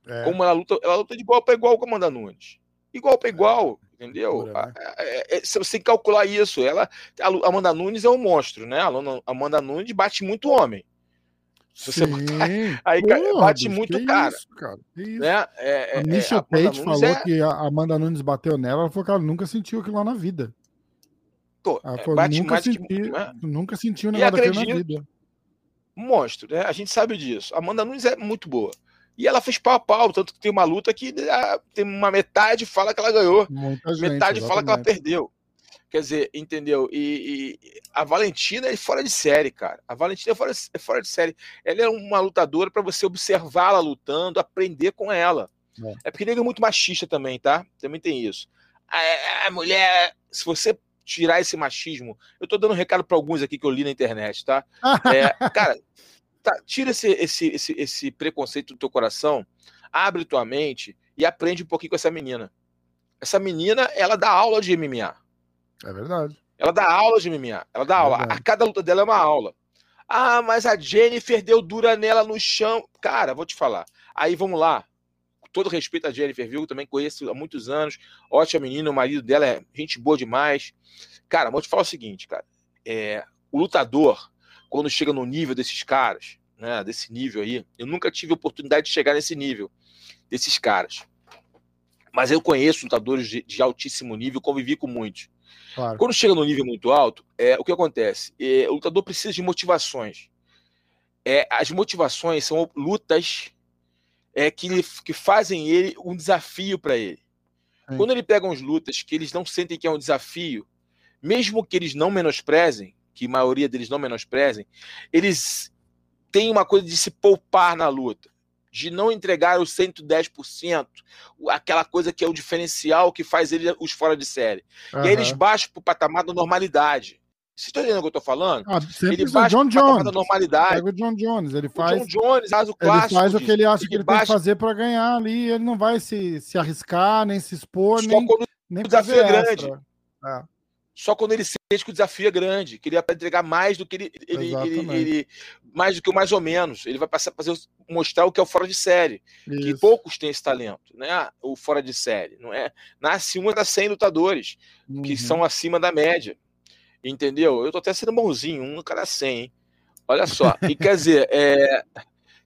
É. Como ela luta, ela luta de igual para igual com a Amanda Nunes. Igual para é. igual, é. entendeu? Né? É, é, você tem que calcular isso. Ela, a Amanda Nunes é um monstro, né? A Amanda Nunes bate muito homem. Se você botar, aí bate muito cara. Isso, cara. Isso. Né? É, a Misha é, Tate falou é... que a Amanda Nunes bateu nela, ela falou que ela nunca sentiu aquilo lá na vida. Pô, ela falou, bate nunca, senti, que... né? nunca sentiu nada daquilo na vida. Monstro, né? A gente sabe disso. A Amanda Nunes é muito boa. E ela fez pau a pau, tanto que tem uma luta que ah, tem uma metade fala que ela ganhou, Muita metade gente, fala que ela perdeu. Quer dizer, entendeu? E, e, a Valentina é fora de série, cara. A Valentina é fora, é fora de série. Ela é uma lutadora para você observá-la lutando, aprender com ela. É, é porque ele é muito machista também, tá? Também tem isso. A, a mulher, se você tirar esse machismo, eu tô dando um recado para alguns aqui que eu li na internet, tá? É, cara, tá, tira esse, esse, esse, esse preconceito do teu coração, abre tua mente e aprende um pouquinho com essa menina. Essa menina, ela dá aula de MMA. É verdade. Ela dá aula de MMA. Ela dá é aula. A cada luta dela é uma aula. Ah, mas a Jennifer deu dura nela no chão. Cara, vou te falar. Aí vamos lá. todo respeito a Jennifer Viu, também conheço há muitos anos. Ótima menina, o marido dela é gente boa demais. Cara, vou te falar o seguinte, cara. É, o lutador, quando chega no nível desses caras, né, desse nível aí, eu nunca tive oportunidade de chegar nesse nível desses caras. Mas eu conheço lutadores de, de altíssimo nível, convivi com muitos. Claro. Quando chega no nível muito alto, é, o que acontece? É, o lutador precisa de motivações. É, as motivações são lutas é, que, que fazem ele um desafio para ele. Quando ele pega uns lutas que eles não sentem que é um desafio, mesmo que eles não menosprezem, que a maioria deles não menosprezem, eles têm uma coisa de se poupar na luta de não entregar os 110%, aquela coisa que é o diferencial que faz ele os fora de série. Uhum. E aí eles baixam para o patamar da normalidade. Vocês estão entendendo o que eu estou falando? Ah, ele baixa o patamar da normalidade. Pega o John Jones, ele faz. O John Jones faz o clássico. Ele faz o que ele acha que ele baixa... tem que fazer para ganhar ali. Ele não vai se, se arriscar, nem se expor, Só nem. Quando nem o desafio é grande. É. Só quando ele sente que o desafio é grande, que ele vai entregar mais do que ele, ele, ele, ele, mais do que o mais ou menos. Ele vai passar a fazer mostrar o que é o fora de série, Isso. que poucos têm esse talento, né? O fora de série, não é? Nasce uma das 100 lutadores uhum. que são acima da média. Entendeu? Eu tô até sendo bonzinho, um cara 100, hein? Olha só. E quer dizer, é,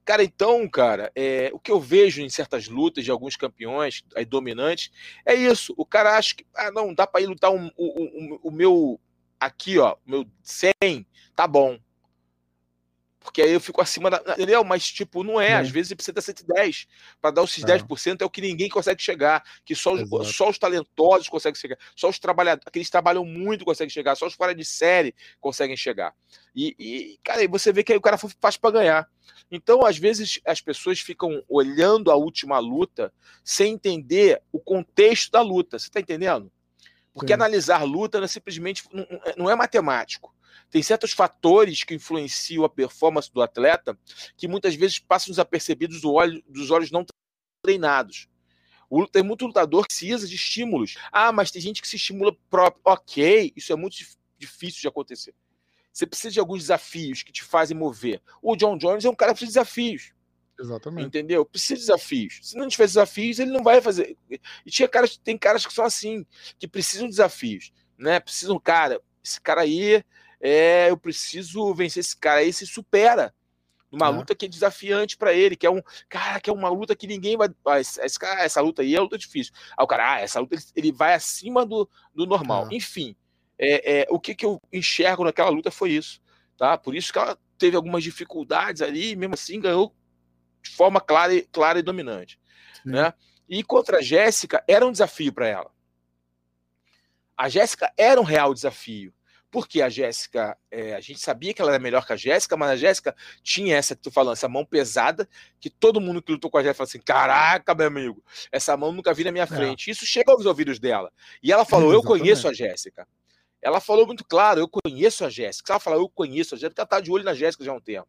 Cara, então, cara, é, o que eu vejo em certas lutas de alguns campeões aí, dominantes é isso. O cara acha que, ah, não, dá para ir lutar um, um, um, o meu aqui, ó, meu 100, tá bom. Porque aí eu fico acima da. Entendeu? Mas, tipo, não é. é. Às vezes você precisa dar 110. Para dar os 10% é. é o que ninguém consegue chegar. Que só os, só os talentosos conseguem chegar. Só os trabalhadores. Aqueles que trabalham muito conseguem chegar. Só os fora de série conseguem chegar. E, e cara, aí você vê que aí o cara faz para ganhar. Então, às vezes, as pessoas ficam olhando a última luta sem entender o contexto da luta. Você tá entendendo? Porque Sim. analisar luta não é simplesmente não, não é matemático tem certos fatores que influenciam a performance do atleta que muitas vezes passam desapercebidos do olho, dos olhos não treinados. Tem muito lutador que precisa de estímulos. Ah, mas tem gente que se estimula próprio. Ok, isso é muito difícil de acontecer. Você precisa de alguns desafios que te fazem mover. O John Jones é um cara que precisa de desafios. Exatamente. Entendeu? Precisa de desafios. Se não tiver desafios, ele não vai fazer. E tinha caras, tem caras que são assim, que precisam de desafios. Né? Precisam, cara, esse cara aí é, eu preciso vencer esse cara. Aí se supera numa é. luta que é desafiante para ele, que é um cara que é uma luta que ninguém vai. Ah, esse, cara, essa luta aí é luta difícil. Aí o cara, ah, essa luta ele, vai acima do, do normal. É. Enfim, é, é, o que, que eu enxergo naquela luta foi isso, tá? Por isso que ela teve algumas dificuldades ali, mesmo assim ganhou de forma clara e, clara e dominante, né? E contra a Jéssica era um desafio para ela. A Jéssica era um real desafio. Porque a Jéssica, é, a gente sabia que ela era melhor que a Jéssica, mas a Jéssica tinha essa que tu falando, essa mão pesada, que todo mundo que lutou com a Jéssica falou assim: caraca, meu amigo, essa mão nunca vi na minha é. frente. É. Isso chega aos ouvidos dela. E ela falou: é, eu conheço a Jéssica. Ela falou muito claro: eu conheço a Jéssica. Ela falou: eu conheço a Jéssica, porque ela tá de olho na Jéssica já há um tempo.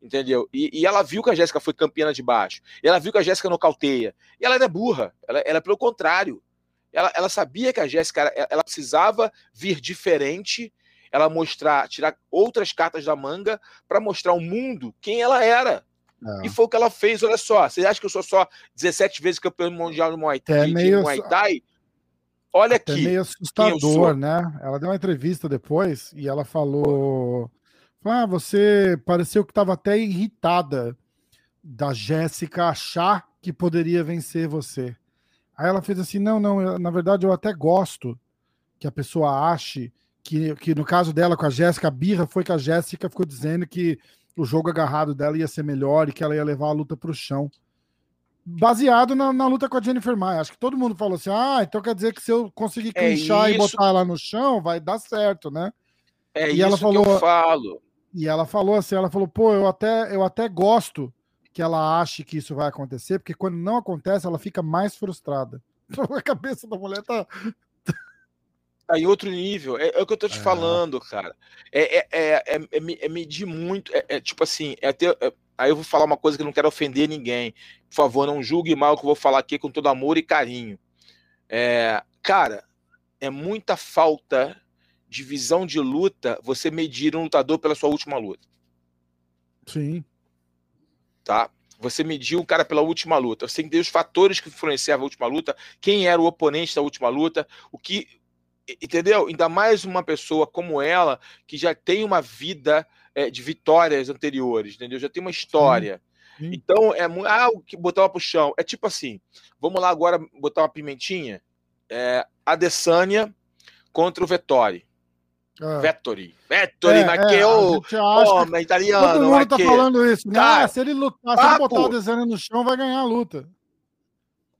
Entendeu? E, e, ela viu que a Jéssica foi campeã de baixo. E ela viu que a Jéssica nocauteia. E ela não é burra. Ela, ela é pelo contrário ela, ela sabia que a Jéssica ela precisava vir diferente, ela mostrar, tirar outras cartas da manga para mostrar ao mundo quem ela era. É. E foi o que ela fez. Olha só, você acha que eu sou só 17 vezes campeão mundial de Muay, é meio... Muay Thai? Olha aqui. É meio assustador, né? Ela deu uma entrevista depois e ela falou: Ah, você pareceu que estava até irritada da Jéssica achar que poderia vencer você. Aí ela fez assim: não, não, eu, na verdade eu até gosto que a pessoa ache que, que no caso dela com a Jéssica, a birra foi que a Jéssica ficou dizendo que o jogo agarrado dela ia ser melhor e que ela ia levar a luta para o chão. Baseado na, na, luta com a Jennifer Maia. Acho que todo mundo falou assim: ah, então quer dizer que se eu conseguir é clinchar e botar ela no chão, vai dar certo, né? É e isso ela falou, que eu falo. E ela falou assim: ela falou, pô, eu até, eu até gosto que ela ache que isso vai acontecer, porque quando não acontece, ela fica mais frustrada. A cabeça da mulher tá. Tá em outro nível. É, é o que eu tô te é. falando, cara. É, é, é, é, é medir muito. É, tipo assim, é ter, aí eu vou falar uma coisa que eu não quero ofender ninguém. Por favor, não julgue mal o que eu vou falar aqui com todo amor e carinho. cara, é muita falta de visão de luta você medir um lutador pela sua última luta. Sim tá? Você mediu o cara pela última luta. Você entendeu os fatores que influenciavam a última luta, quem era o oponente da última luta, o que. Entendeu? Ainda mais uma pessoa como ela, que já tem uma vida é, de vitórias anteriores, entendeu? Já tem uma história. Então, é ah, o que botar ela pro chão. É tipo assim: vamos lá agora botar uma pimentinha. É, a Desânia contra o Vettori. É. Vettori. Vettori, é, mas que é, o homem italiano. Todo mundo tá que... falando isso. Né? Ah, se ele lutar, se ele botar o Desânia no chão, vai ganhar a luta.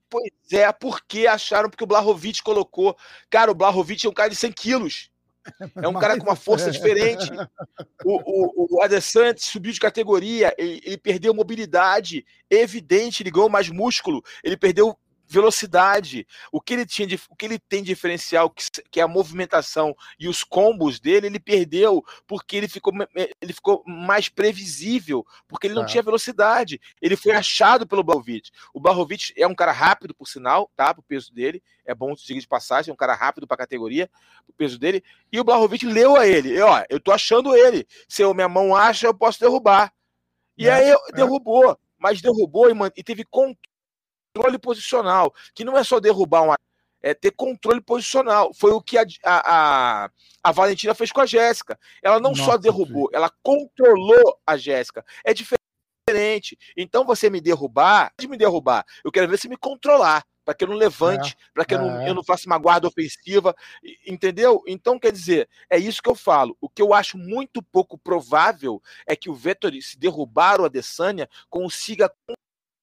Pois é, porque acharam porque o Blahovic colocou. Cara, o Blahovic é um cara de 100 quilos. É um Mas, cara com uma força é. diferente. O, o, o Adesanya subiu de categoria, ele, ele, perdeu mobilidade, evidente, ele ganhou mais músculo, ele perdeu velocidade. O que ele tinha de, o que ele tem diferencial, que, que, é a movimentação e os combos dele, ele perdeu porque ele ficou, ele ficou mais previsível, porque ele não é. tinha velocidade. Ele foi achado pelo Blahovic. O Blahovic é um cara rápido, por sinal, tá? Pro peso dele. É bom seguir de passagem, é um cara rápido para a categoria, o peso dele. E o Blahovic leu a ele. E, ó, eu tô achando ele. Se eu, minha mão acha, eu posso derrubar. E é, aí derrubou, mas derrubou e, e teve controle controle posicional, que não é só derrubar uma. É ter controle posicional. Foi o que a, a, a Valentina fez com a Jéssica. Ela não Nossa, só derrubou, ela controlou a Jéssica. É diferente. Então você me derrubar, pode me derrubar. Eu quero ver você me controlar para que eu não levante, é, para que é. eu, não, eu não faça uma guarda ofensiva, entendeu? Então, quer dizer, é isso que eu falo. O que eu acho muito pouco provável é que o Vettori, se derrubar o Adesanya, consiga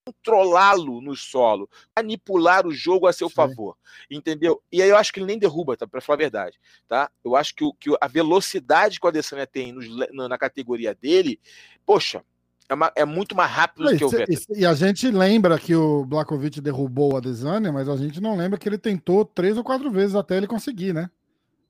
controlá-lo no solo, manipular o jogo a seu Sim. favor, entendeu? E aí eu acho que ele nem derruba, tá? Para falar a verdade, tá? Eu acho que, o, que a velocidade que o Adesanya tem no, na categoria dele, poxa, é, uma, é muito mais rápido do que o Vettel. E a gente lembra que o Blakovic derrubou o Adesanya, mas a gente não lembra que ele tentou três ou quatro vezes até ele conseguir, né?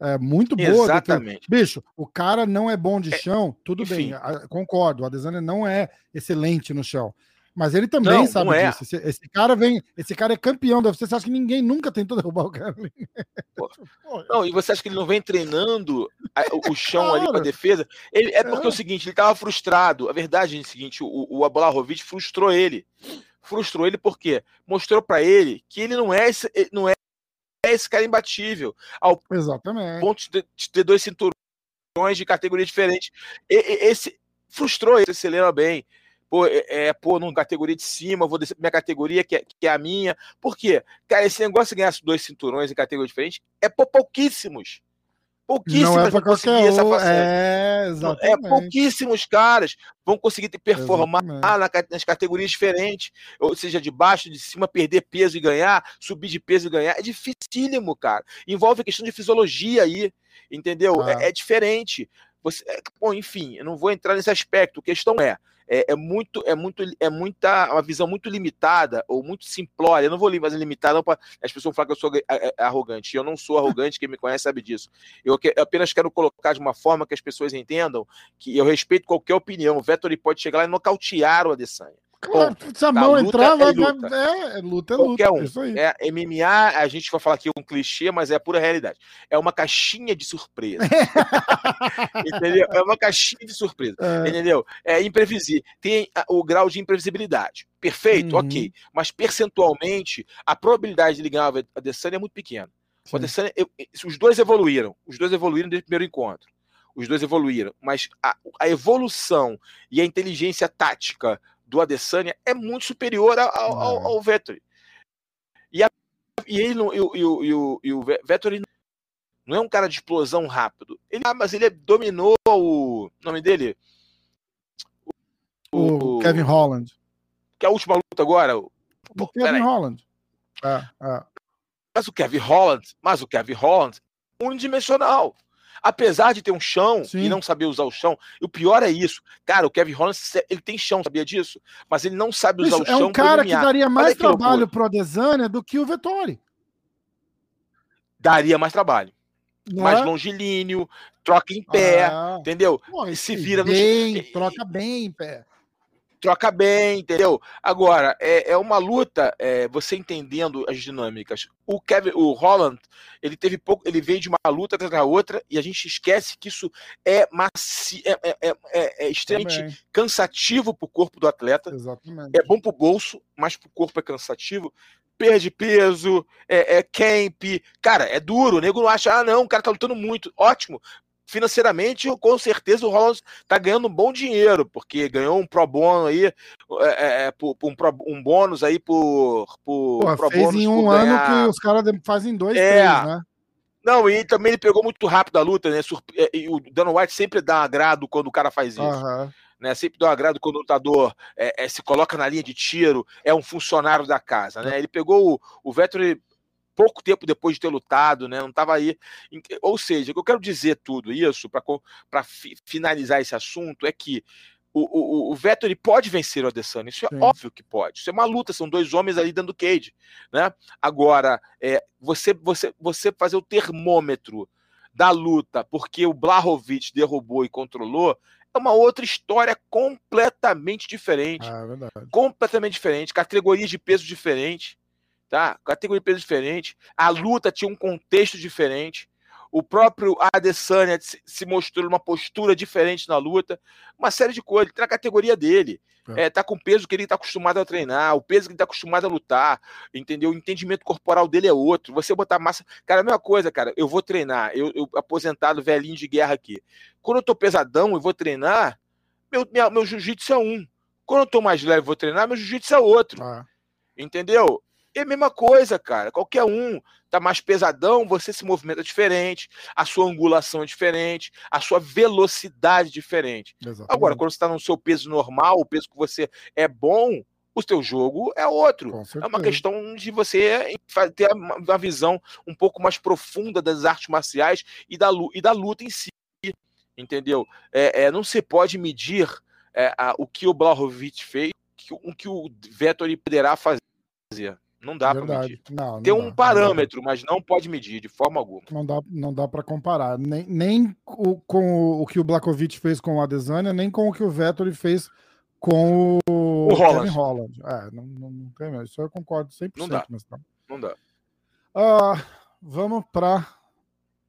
É muito boa. Exatamente. Bicho, o cara não é bom de é, chão, tudo Enfim. bem, concordo. O Adesanya não é excelente no chão. Mas ele também não, sabe não é. disso. Esse, esse, cara vem, esse cara é campeão da UFC. Você acha que ninguém nunca tentou derrubar o cara? Não, e você acha que ele não vem treinando o chão claro. ali para defesa? Ele, é porque é. é. o seguinte, ele estava frustrado. A verdade é o seguinte, o, o frustrou ele. Frustrou ele porque mostrou para ele que ele não é esse, não é esse cara imbatível. Ao Exatamente. ponto de ter dois cinturões de categoria diferente. Esse frustrou ele, você lembra bem pô, é, é, pô, numa categoria de cima, vou descer pra minha categoria, que é, que é a minha. Por quê? Cara, esse negócio de ganhar dois cinturões em categorias diferentes é por pouquíssimos. Pouquíssimos é vão conseguir essa façanha. É, exatamente. é, pouquíssimos caras vão conseguir te performar na, nas categorias diferentes, ou seja, de baixo, de cima, perder peso e ganhar, subir de peso e ganhar. É dificílimo, cara. Envolve questão de fisiologia aí, entendeu? Ah. É, é, diferente. Você, é, bom, enfim, eu não vou entrar nesse aspecto. A questão é, é, é, muito, é muito, é muita, uma visão muito limitada ou muito simplória. Eu não vou mais limitada, para as pessoas falar que eu sou arrogante. Eu não sou arrogante, quem me conhece sabe disso. Eu, que, eu, apenas quero colocar de uma forma que as pessoas entendam que eu respeito qualquer opinião. O Vettori pode chegar lá e nocautear o Adesanya. Claro, se a mão entrar, vai, é luta. é, luta é Qualquer luta. Um. É, MMA, a gente vai falar aqui um clichê, mas é pura realidade. É uma caixinha de surpresa. entendeu? É uma caixinha de surpresa. É. Entendeu? É imprevisível. Tem o grau de imprevisibilidade. Perfeito, uhum. ok. Mas percentualmente, a probabilidade de ele ganhar a Adesanya é muito pequena. O Adesanya, eu, os dois evoluíram. Os dois evoluíram desde o primeiro encontro. Os dois evoluíram. Mas a, a evolução e a inteligência tática do Adesanya é muito superior ao, ao, ao Vettori. E, a, e ele não, e, o, e, o, e o Vettori não é um cara de explosão rápido. Ele, ah, mas ele dominou o nome dele? O, o Kevin Holland. Que é a última luta agora. O, Kevin Holland. É, é. Mas o Kevin Holland, mas o Kevin Holland, unidimensional apesar de ter um chão Sim. e não saber usar o chão, o pior é isso. Cara, o Kevin Holland, ele tem chão, sabia disso? Mas ele não sabe usar isso, o chão. É um cara que daria mais trabalho pro Adesanya do que o Vettori. Daria mais trabalho. Não mais é? longilíneo, troca em pé, ah. entendeu? Pô, se vira bem, no... troca bem em pé troca bem, entendeu? Agora, é, é uma luta, é, você entendendo as dinâmicas. O Kevin, o Holland, ele teve pouco, ele veio de uma luta atrás da outra, e a gente esquece que isso é, maci, é, é, é, é, é extremamente Também. cansativo para o corpo do atleta. Exatamente. É bom para o bolso, mas para o corpo é cansativo perde peso, é, é camp. Cara, é duro. O nego não acha, ah, não, o cara tá lutando muito. Ótimo. Financeiramente, com certeza o Rollins tá ganhando um bom dinheiro, porque ganhou um pro bono aí, é, é, é por, por um, pro, um, bônus aí por. por Porra, pro fez em um ano ganhar... que os caras fazem dois, é. três, né? Não, e também ele pegou muito rápido a luta, né? E o Dana White sempre dá agrado quando o cara faz isso. Uhum né? Sempre dá um agrado quando o lutador é, é, se coloca na linha de tiro, é um funcionário da casa, né? Ele pegou o, o Vettori pouco tempo depois de ter lutado, né? Não estava aí. Ou seja, o que eu quero dizer tudo isso para fi, finalizar esse assunto é que o, o, o Vettori pode vencer o Adesanya, isso é Sim. óbvio que pode. Isso é uma luta, são dois homens ali dando cage, né? Agora, é, você, você, você fazer o termômetro da luta, porque o Blahovic derrubou e controlou, é uma outra história completamente diferente. Ah, é verdade. Completamente diferente, categorias de peso diferente, tá? Categoria de peso diferente. A luta tinha um contexto diferente. O próprio Adesanya se mostrou numa postura diferente na luta. Uma série de coisas. Ele tem a categoria dele. É. É, tá com o peso que ele está acostumado a treinar, o peso que ele está acostumado a lutar, entendeu? O entendimento corporal dele é outro. Você botar massa. Cara, a mesma coisa, cara. Eu vou treinar, eu, eu aposentado, velhinho de guerra aqui. Quando eu tô pesadão e vou treinar, meu, meu jiu-jitsu é um. Quando eu tô mais leve e vou treinar, meu jiu-jitsu é outro. Ah. Entendeu? É a mesma coisa, cara. Qualquer um tá mais pesadão, você se movimenta diferente, a sua angulação é diferente, a sua velocidade é diferente. Exatamente. Agora, quando você está no seu peso normal, o peso que você é bom, o seu jogo é outro. É uma questão de você ter uma visão um pouco mais profunda das artes marciais e da, e da luta em si. Entendeu? É, é não se pode medir é, a, o que o Blahovic fez, o que o Vettori poderá fazer. Não dá para medir. Não, não Tem um dá, parâmetro, mas não pode medir de forma alguma. Não dá, não dá para comparar. Nem, nem o, com o que o Blakovic fez com o Adesanya, nem com o que o Vettori fez com o, o Holland. Holland. É, não, não, não tem mesmo. Isso eu concordo 100%. Não dá. Mas não. não dá. Uh, vamos para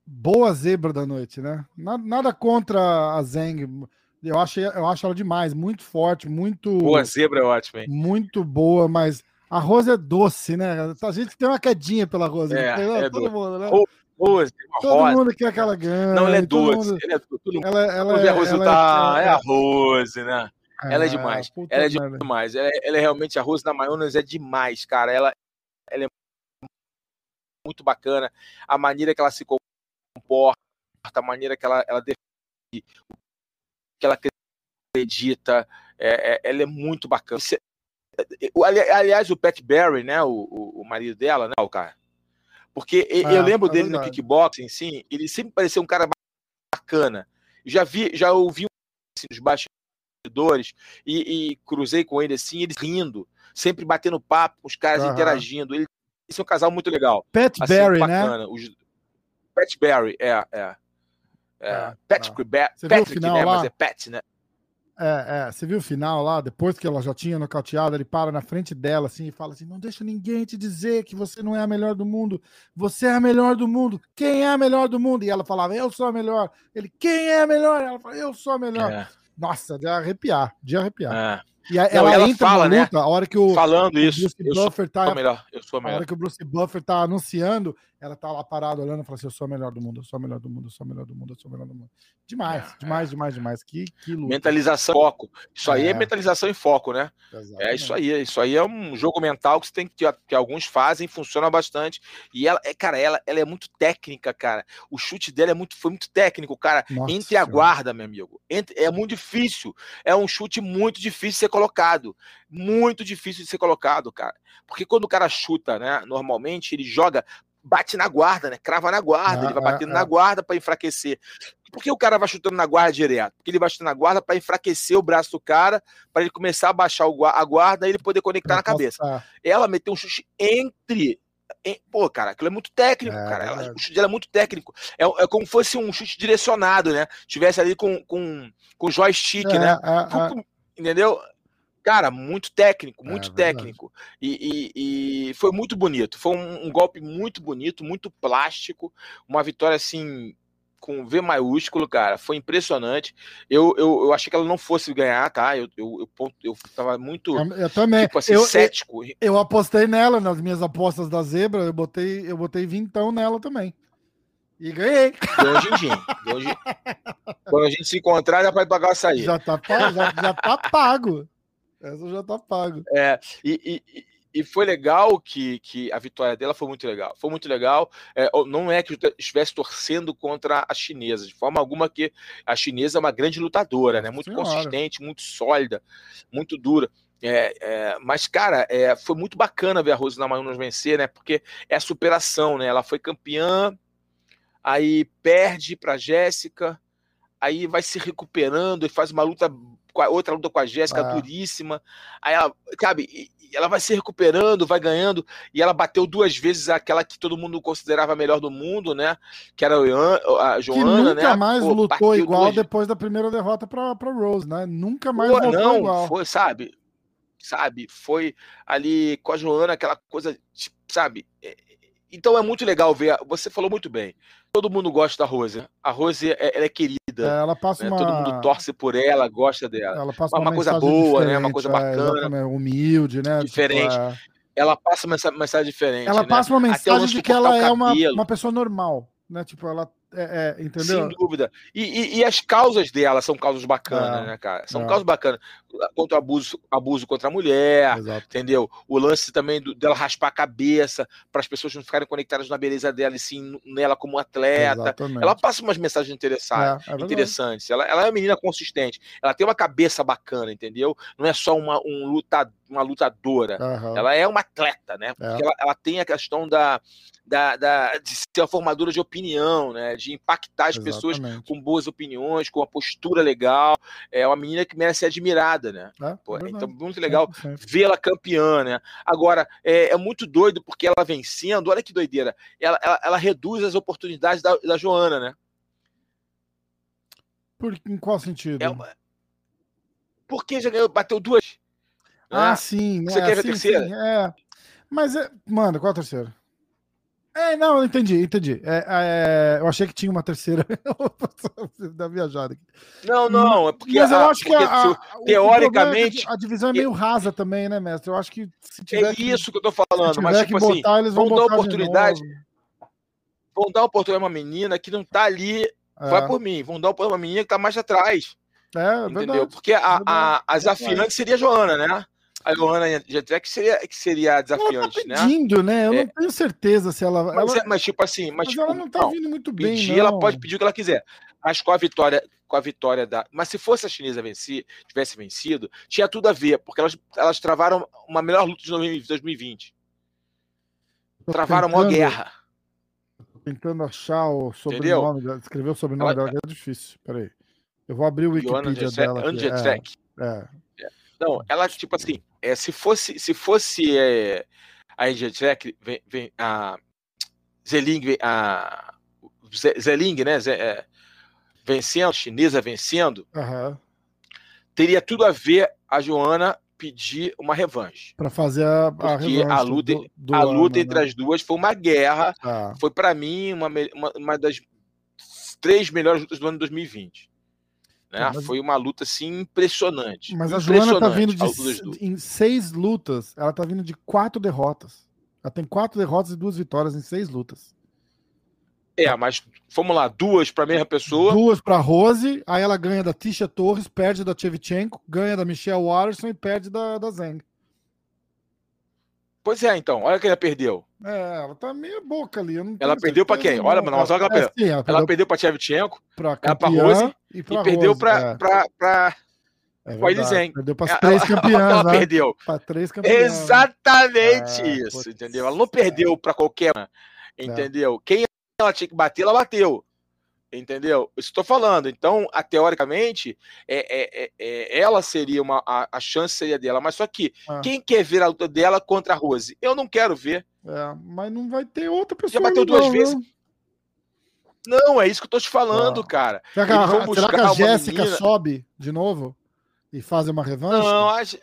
boa zebra da noite, né? Nada, nada contra a Zeng. Eu acho, eu acho ela demais, muito forte, muito. Boa zebra é ótimo, hein? Muito boa, mas Arroz é doce, né? A gente tem uma quedinha pela arroz. É, é todo doce. mundo, né? Arroz, todo rosa. mundo quer aquela ganha. Não, ela é doce. Mundo... Ela é, tudo... ela, ela, é, arroz ela tá... é, é arroz, né? É, ela é demais. Ela é demais. Ela é, ela é, realmente arroz na maionese é demais, cara. Ela, ela é muito bacana. A maneira que ela se comporta, a maneira que ela, ela defende, que ela acredita, é, é, ela é muito bacana. Aliás, o Pat Barry, né, o, o, o marido dela, né, o cara. Porque é, eu lembro é dele verdade. no kickboxing, sim, ele sempre parecia um cara bacana. Já vi, já ouvi assim, nos bastidores e, e, cruzei com ele assim, eles rindo, sempre batendo papo, os caras uhum. interagindo. Ele, esse é um casal muito legal. Pat assim, Barry, né? bacana. né? Os, Pat Barry, é, é. é. é Patrick, ah. Patrick né? Lá? Mas é Pat, né? É, é, você viu o final lá, depois que ela já tinha nocauteado, ele para na frente dela assim e fala assim: Não deixa ninguém te dizer que você não é a melhor do mundo, você é a melhor do mundo. Quem é a melhor do mundo? E ela falava: Eu sou a melhor. Ele: Quem é a melhor? Ela fala: Eu sou a melhor. É. Nossa, de arrepiar, de arrepiar. É. E ela, não, ela entra fala, na né? luta, né? a hora que o, Falando isso, Bruce Buffer tá, melhor, eu sou melhor. A hora que o Bruce Buffer tá anunciando, ela tá lá parada olhando e fala assim: Eu sou a melhor do mundo, eu sou a melhor do mundo, eu sou a melhor do mundo, eu sou a melhor do mundo. Demais, é, demais, é. demais, demais. Que, que luta. Mentalização foco. Isso aí é, é mentalização em foco, né? Exatamente. É isso aí. Isso aí é um jogo mental que você tem que, que alguns fazem, funciona bastante. E ela, é, cara, ela, ela é muito técnica, cara. O chute dela é muito, foi muito técnico, cara. Nossa, entre a guarda, meu amigo. Entre, é muito difícil. É um chute muito difícil ser colocado. Muito difícil de ser colocado, cara. Porque quando o cara chuta, né? Normalmente ele joga bate na guarda, né? Crava na guarda, ah, ele vai ah, batendo ah, na guarda para enfraquecer. Por que o cara vai chutando na guarda direto? Porque ele vai chutando na guarda para enfraquecer o braço do cara, para ele começar a baixar a guarda e ele poder conectar na cabeça. Ela meteu um chute entre Pô, cara, aquilo é muito técnico, é, cara. Ela, o chute dela é muito técnico. É, é como fosse um chute direcionado, né? Tivesse ali com, com, com joystick, é, né? É, é. Entendeu? Cara, muito técnico, muito é, técnico. E, e, e, foi muito bonito. Foi um, um, golpe muito bonito, muito plástico. Uma vitória assim. Com V maiúsculo, cara, foi impressionante. Eu, eu, eu achei que ela não fosse ganhar, tá? Eu, eu, eu, eu tava muito eu, também. Tipo assim, eu, cético. Eu, eu, apostei nela nas minhas apostas da zebra, eu botei, eu botei vintão nela também. E ganhei. Deu um din Quando a gente se encontrar, já vai pagar a sair. Já tá, já, já tá pago. Essa já tá pago. É, e, e, e, foi legal que, que a vitória dela foi muito legal. Foi muito legal. É, não é que eu estivesse torcendo contra a chinesa, de forma alguma que a chinesa é uma grande lutadora, né? Muito Senhora. consistente, muito sólida, muito dura. É, é, mas, cara, é, foi muito bacana ver a Rose Namajunas vencer, né? Porque é a superação, né? Ela foi campeã aí perde para Jéssica, aí vai se recuperando e faz uma luta, outra luta com a Jéssica ah. duríssima. Aí ela, sabe, ela vai se recuperando, vai ganhando, e ela bateu duas vezes aquela que todo mundo considerava a melhor do mundo, né? Que era a Joana, que nunca né? mais Pô, lutou igual duas... depois da primeira derrota para Rose, né? Nunca mais Pô, lutou não, igual. Foi, sabe? Sabe? Foi ali com a Joana aquela coisa, tipo, sabe? É, então é muito legal ver. Você falou muito bem. Todo mundo gosta da Rose. A Rose é, ela é querida. É, ela passa né? uma... Todo mundo torce por ela, gosta dela. Ela passa uma, uma coisa boa, né? Uma coisa é, bacana. É, humilde, né? Tipo, diferente. Tipo. Ela passa uma mensagem diferente. Ela né? passa uma mensagem de que ela é uma, uma pessoa normal. Né? Tipo, ela é, é, entendeu? Sem dúvida. E, e, e, as causas dela são causas bacanas, é, né, cara? São é. causas bacanas. Contra o abuso, abuso contra a mulher, Exato. entendeu? O lance também do, dela raspar a cabeça para as pessoas não ficarem conectadas na beleza dela e sim nela como atleta. Exatamente. Ela passa umas mensagens interessantes. É, é interessantes. Ela, ela é uma menina consistente. Ela tem uma cabeça bacana, entendeu? Não é só uma, um luta, uma lutadora. Uhum. Ela é uma atleta, né? Porque ela, ela tem a questão da, da, da, de ser uma formadora de opinião, né? De impactar as Exatamente. pessoas com boas opiniões, com uma postura legal. É uma menina que merece ser admirada, né? É, Pô, é então, muito legal vê-la campeã, né? Agora, é, é, muito doido porque ela vencendo, olha que doideira, ela, ela, ela reduz as oportunidades da, da Joana, né? Por, em qual sentido? É uma... Porque já ganhou, bateu duas. Ah, né? sim. Você é, quer ver a terceira? Sim, é. Mas, é... mano, qual a terceira? É, não, entendi, entendi. É, é, eu achei que tinha uma terceira da viajada aqui. Não, não, é porque. Mas eu a, acho que a, a, teoricamente. É a divisão é meio rasa também, né, mestre? Eu acho que se tiver. É isso que, eu tô falando, mas tipo assim, botar, eles vão, vão dar oportunidade. Vão dar oportunidade a uma menina que não tá ali. É. Vai por mim, vão dar oportunidade a uma menina que tá mais atrás. É, entendeu? Verdade, porque a, a, a desafiante seria a Joana, né? A Johanna Jetrek que seria, que seria desafiante, ela tá pedindo, né? né? Eu é. não tenho certeza se ela. Mas, ela... É, mas tipo assim, mas, mas tipo, ela não tá não, vindo muito bem. Pedir, não. ela pode pedir o que ela quiser. Mas com a vitória, com a vitória da. Mas se fosse a chinesa vencer, tivesse vencido, tinha tudo a ver, porque elas, elas travaram uma melhor luta de 2020. Tô travaram tentando, uma guerra. Tentando achar o sobrenome dela. Escrever o sobrenome ela, dela, é difícil. Peraí. Eu vou abrir o Wikipedia dela. Aqui. É, é. Não, ela, tipo assim, é, se fosse, se fosse é, a Engetrek, vem, vem, a Zeling, a Zeling, né, Ze, é, vencendo, chinesa vencendo, uhum. teria tudo a ver a Joana pedir uma revanche. Para fazer a, a Porque a luta, do, do a luta ano, entre né? as duas foi uma guerra. Ah. Foi para mim uma, uma, uma, das três melhores lutas do ano 2020. Né? Mas... Foi uma luta assim impressionante. Mas a Joana tá vindo de em seis lutas, ela tá vindo de quatro derrotas. Ela tem quatro derrotas e duas vitórias em seis lutas. É, mas vamos lá, duas para a mesma pessoa. Duas para Rose, aí ela ganha da Tisha Torres, perde da Chevchenko, ganha da Michelle Watterson e perde da, da Zeng. Pois é, então, olha que ela perdeu. É, ela tá meio boca ali. ela perdeu para quem? Olha, mano, mas olha que ela perdeu. É, ela, perdeu ela perdeu para Shevchenko, para pra Rose e, pra e perdeu para é. Pra, pra... É Perdeu para as três campeãs. Ela né? perdeu. Para três campeãs. Exatamente é, isso, entendeu? Ela não perdeu para qualquer uma, entendeu? Quem ela tinha que bater, ela bateu. Entendeu? Isso estou falando. Então, a, teoricamente, é, é, é, é, ela seria uma. A, a, chance seria dela. Mas só que ah. quem quer ver a luta dela contra a Rose? Eu não quero ver. É, mas não vai ter outra pessoa. Já bateu duas não, vezes. Não. não, é isso que eu tô te falando, ah. cara. Será que, a, será que a Jéssica sobe de novo? E fazem uma revanche? Não, acho...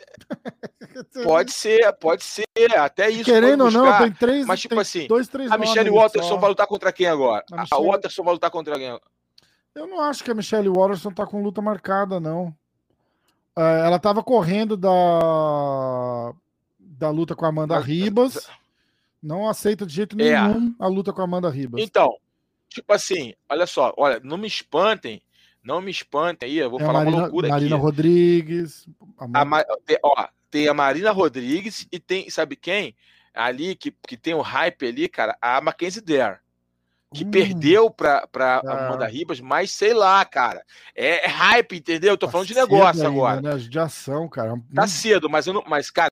pode ser, pode ser. Até isso. Querendo ou não, tem três. Mas, tipo assim, dois, três a Michelle Watterson só. vai lutar contra quem agora? A A, Michelle- Watterson vai lutar contra quem? Eu não acho que a Michelle Watterson tá com luta marcada, não. É, ela tava correndo da, da luta com a Amanda Ribas. Não aceita de jeito É. nenhum a luta com a Amanda Ribas. Então, tipo assim, olha só, olha, não me espantem, não me espantem aí, eu vou Tem falar uma Marina, loucura Marina aqui. Rodrigues. a A Ma- ó, tem a Marina Rodrigues e tem, sabe quem? Ali que, que tem o hype ali, cara, a Mackenzie Dare. Que Hum, perdeu pra, pra Ah. Amanda Ribas, mas sei lá, cara. É, é hype, entendeu? Eu tô tá falando de negócio ainda, agora. Né? Judiação, cara. Tá Hum, cedo, mas eu não. Mas, cara,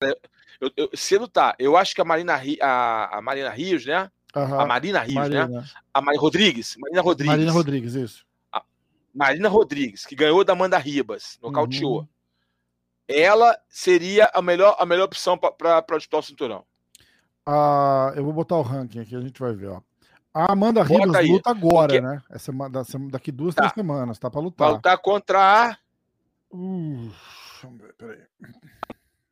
eu, eu- cedo tá. Eu acho que a Marina, Ri- a, a Marina Rios, né? aham, A Marina Rios, né? Marina. A Marina Rodrigues. Marina Rodrigues. Marina Rodrigues, isso. Marina Rodrigues, que ganhou da Amanda Ribas, nocauteou. Uhum. Ela seria a melhor, a melhor opção para disputar o cinturão. Ah, eu vou botar o ranking aqui, a gente vai ver, ó. A Amanda Bota Ribas aí, luta agora, porque- né? Essa, daqui duas, Tá. três semanas, tá pra Vai lutar. lutar contra a Uh, peraí.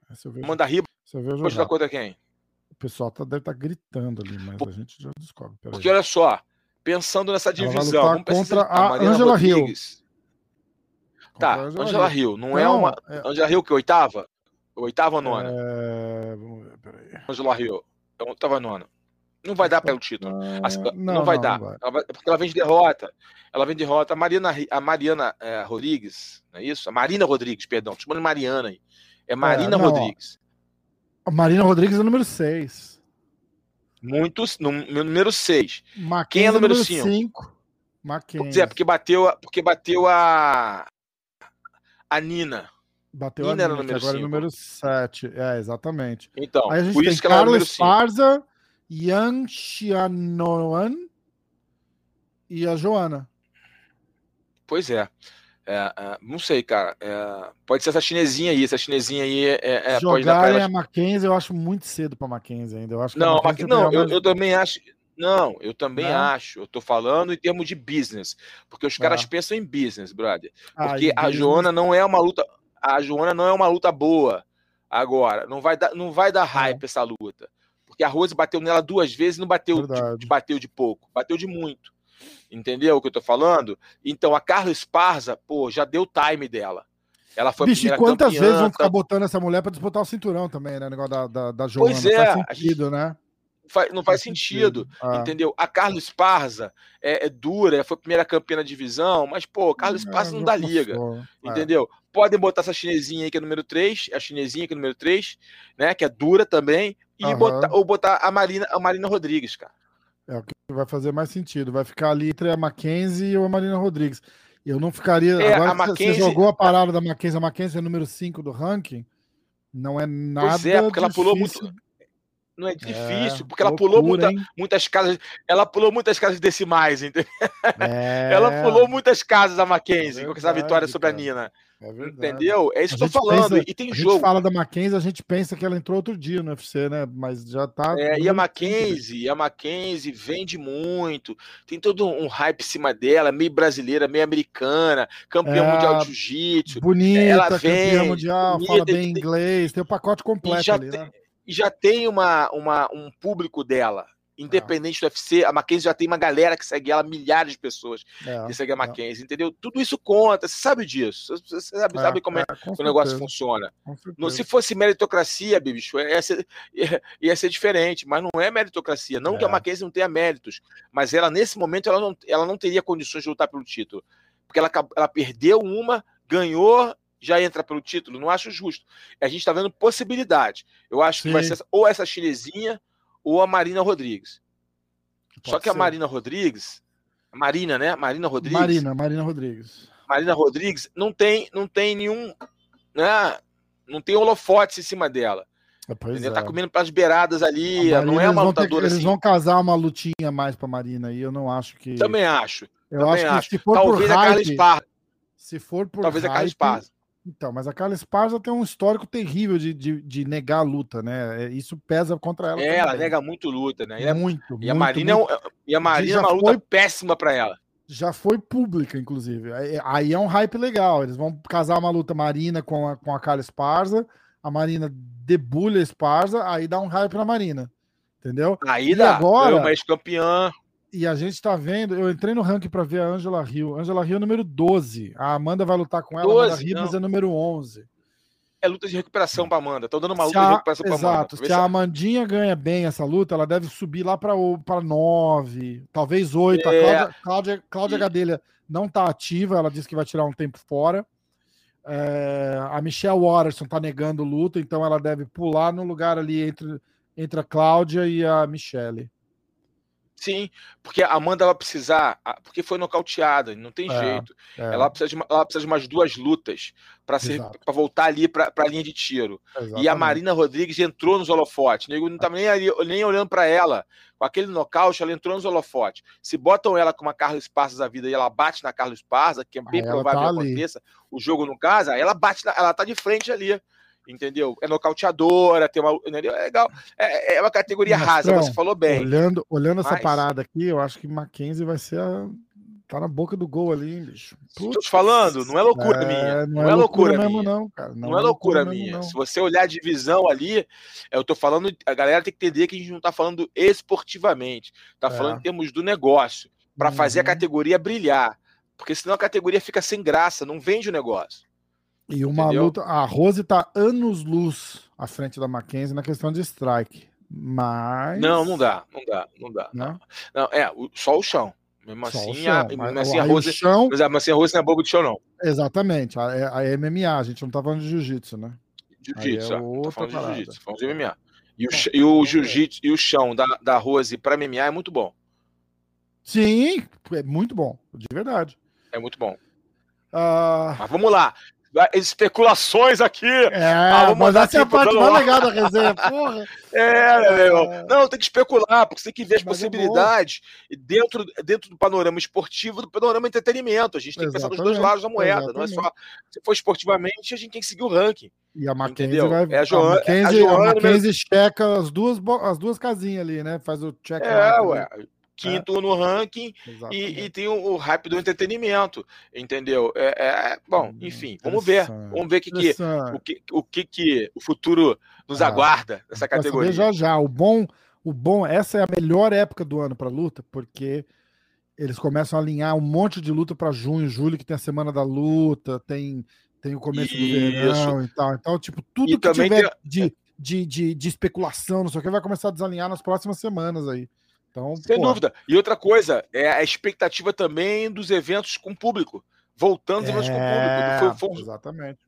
Essa eu vejo, Amanda Ribas. essa eu vejo Vai lutar contra quem? O pessoal tá, deve estar gritando ali, mas Por- a gente já descobre. Peraí. Porque olha só, pensando nessa Ela divisão, vamos pensar contra a Marina Angela Hill. Rodrigues. Tá, Contra a Angela, Hill. Hill. Não, é uma. é- Angela Hill, que oitava? Oitava ou nona? é, vamos ver, peraí. Angela Hill. É oitava nona. Não vai dar pelo título. Ah, Assim, não, vai dar. vai. Ela vai- porque ela vem de derrota. Ela vem de derrota. A Mariana, Ri- a Mariana é, Rodrigues, não é isso? A Marina Rodrigues, perdão. Chamando Mariana aí. É Marina não, ó. Rodrigues. A Marina Rodrigues é o número 6. Muitos, no, número 6. Mackenzie Quem é número 5? cinco? Mackenzie. Pois é, porque bateu, porque bateu a. A Nina. Bateu Nina a Nina, número agora é o cinco. número 7. É, exatamente. Então, Aí a gente por tem isso que é 5. Esparza, Yang Xianoan e a Joana. Pois é. É, é, não sei, cara. É, pode ser essa chinesinha aí. Essa chinesinha aí é, é, é, pode dar pra Jogarem ela. a Mackenzie, eu acho muito cedo pra Mackenzie ainda. Eu acho Não, Mackenzie não eu, mais- eu também acho. Não, eu também Né? acho. Eu tô falando em termos de business. Porque os caras Ah. pensam em business, brother. Ah, Porque e a business- Joana não é uma luta. A Joana não é uma luta boa. Agora, não vai dar, não vai dar hype essa luta. Porque a Rose bateu nela duas vezes e não bateu de, bateu de pouco, bateu de muito. Entendeu o que eu tô falando? Então a Carla Esparza, pô, já deu o time dela. Ela foi a Bicho, e primeira quantas campeã, vezes vão ficar tá- botando essa mulher pra disputar o cinturão também, né? O negócio da, da, da Joana. Pois Não é, faz a gente- sentido, né? Faz- não faz sentido. Ah. Entendeu? A Carla Esparza é, é dura, foi a primeira campeã da divisão, mas, pô, Carla Esparza É, não dá liga. passou. É. Entendeu? Podem botar essa chinesinha aí que é número 3, a chinesinha que é número 3, né? Que é dura também. E Aham. botar, ou botar a Marina, a Marina Rodrigues, cara. É o que vai fazer mais sentido. Vai ficar ali entre a Mackenzie e a Marina Rodrigues. Eu não ficaria. É, agora Mackenzie- você jogou a parada da Mackenzie, a Mackenzie é número 5 do ranking. Não é nada. Pois é, porque ela pulou muito. Não é É, difícil, porque ela pulou loucura, muita- hein? muitas casas. Ela pulou muitas casas decimais, entendeu? É, Ela pulou muitas casas a Mackenzie com essa verdade, vitória sobre a. Nina. é verdade. Entendeu? É isso A que eu tô falando. pensa- e tem A jogo. gente fala da Mackenzie, a gente pensa que ela entrou outro dia no UFC, né? Mas já tá. É, e a Mackenzie, a Mackenzie vende muito, tem todo um hype em cima dela, meio brasileira, meio americana, campeã É, mundial de jiu-jitsu, Bonita, Ela campeã vende, mundial, bonita, fala bem tem- inglês, tem o pacote completo ali, tem- né? E já tem uma, uma, um público dela. É. Independente do UFC, a Mackenzie já tem uma galera que segue ela, milhares de pessoas É, que seguem a é. Mackenzie, entendeu? Tudo isso conta, você sabe disso, você sabe, É, sabe como é, é, que o negócio funciona. Não, se fosse meritocracia, bicho, ia ser, ia, ser diferente, mas não é meritocracia. Não que a É. Mackenzie não tenha méritos, mas ela, nesse momento, ela não, ela não teria condições de lutar pelo título. Porque ela, ela perdeu uma, ganhou, já entra pelo título. Não acho justo. A gente está vendo possibilidade. Eu acho que vai Sim. ser ou essa chinesinha ou a Marina Rodrigues. Só Pode que a ser. Marina Rodrigues, a Marina, né? Marina Rodrigues. Marina, Marina Rodrigues. Marina Rodrigues não tem, não tem nenhum, né? Não tem holofote em cima dela. É, Pois Entendeu? é. Tá comendo pelas beiradas ali, A não Marina, é uma vão ter que- lutadora Eles assim. vão casar uma lutinha mais pra Marina aí, eu não acho que. Também acho. eu também acho que acho. se for Talvez por a Carla hype, Esparza. se for por Talvez a Carla hype- Esparza. Então, mas a Carla Esparza tem um histórico terrível de, de, de negar a luta, né? É, Isso pesa contra ela. É, ela também. nega muito luta, né? E muito, E a muito, Marina, é muito. e a Marina é já uma luta foi- péssima pra ela. já foi pública, inclusive. Aí é um hype legal. Eles vão casar uma luta Marina com a, com a Carla Esparza, a Marina debulha a Esparza, aí dá um hype na Marina. Entendeu? Aí e dá. Agora, eu, mais campeã. E a gente tá vendo, eu entrei no ranking para ver a Angela Hill. Angela Hill é número 12. A Amanda vai lutar com ela, 12, a Amanda Ribas é número 11 é luta de recuperação para Amanda. Estão dando uma luta a, de recuperação para Amanda. Exato. Se, se a Amandinha ganha bem essa luta, ela deve subir lá para 9, talvez 8. É. A Cláudia, Cláudia, Cláudia e... Gadelha não está ativa, ela disse que vai tirar um tempo fora. É, a Michelle Watterson está negando luta, então ela deve pular no lugar ali entre, entre a Cláudia e a Michelle. Sim, porque a Amanda vai precisar, porque foi nocauteada, não tem é, jeito. É. Ela, precisa de, ela precisa de umas duas lutas para voltar ali para a linha de tiro. Exatamente. E a Marina Rodrigues entrou nos holofotes. Nego não estava nem, ali, nem olhando para ela. Com aquele nocaute, ela entrou nos holofotes. Se botam ela com uma Carlos Esparza da vida e ela bate na Carlos Esparza, que é bem provável tá que aconteça, o jogo no casa, ela bate, na, ela tá de frente ali entendeu? É nocauteadora, tem uma. Entendeu? É legal. É, é uma categoria Mas, rasa, você falou bem. Olhando, olhando essa parada aqui, eu acho que Mackenzie vai ser a. Tá na boca do gol ali, hein, bicho. Putz, Tô te falando, não é loucura é, minha. Não, não é, é loucura, loucura mesmo, minha. não, cara. Não, não é, é loucura, loucura minha. Se você olhar a divisão ali, eu tô falando. A galera tem que entender que a gente não tá falando esportivamente, tá é. falando em termos do negócio, para uhum. fazer a categoria brilhar. Porque senão a categoria fica sem graça, não vende o negócio. E uma Entendeu? luta. A Rose tá anos-luz à frente da Mackenzie na questão de strike. Mas. Não, não dá, não dá, não dá. Não, não é, só o chão. Mesmo só assim, a, mesmo assim, a Rose. Chão... Mas, assim, a Rose não é bobo de chão, não. Exatamente. A, é, a, MMA, a gente não tá falando de jiu-jitsu, né? Jiu-jitsu, é tá falando de jiu-jitsu, falando de MMA. E o, e o jiu-jitsu e o chão da, da Rose para MMA é muito bom. Sim, é muito bom, de verdade. É muito bom. Uh... Mas vamos lá especulações aqui. É, ah, mas essa é a parte mais legal da resenha, porra. É, é, Não, tem que especular, porque você tem que ver as mas é possibilidades é dentro, dentro do panorama esportivo, do panorama entretenimento. A gente tem que pensar nos dois lados da moeda. Exatamente. Não é só. Se for esportivamente, a gente tem que seguir o ranking. E a Mackenzie vai. É a, Joana, a Mackenzie, a, Joana, a Mackenzie checa as duas, as duas casinhas ali, né? Faz o check. É, ué quinto é. no ranking e, e, tem o, o, hype do entretenimento, entendeu? É, é bom, hum, enfim, vamos ver, vamos ver que que, o, que, o que que o futuro nos ah, aguarda nessa categoria. Já já, o bom, o bom, essa é a melhor época do ano para luta, porque eles começam a alinhar um monte de luta para junho, julho, que tem a semana da luta, tem tem o começo Isso. do verão e tal. Então, tipo, tudo e que tiver tem... de, de, de, de especulação, não sei o que, vai começar a desalinhar nas próximas semanas aí. Então, Sem dúvida. E outra coisa, é a expectativa também dos eventos com público. Voltando aos eventos com público. Foi, foi... Exatamente.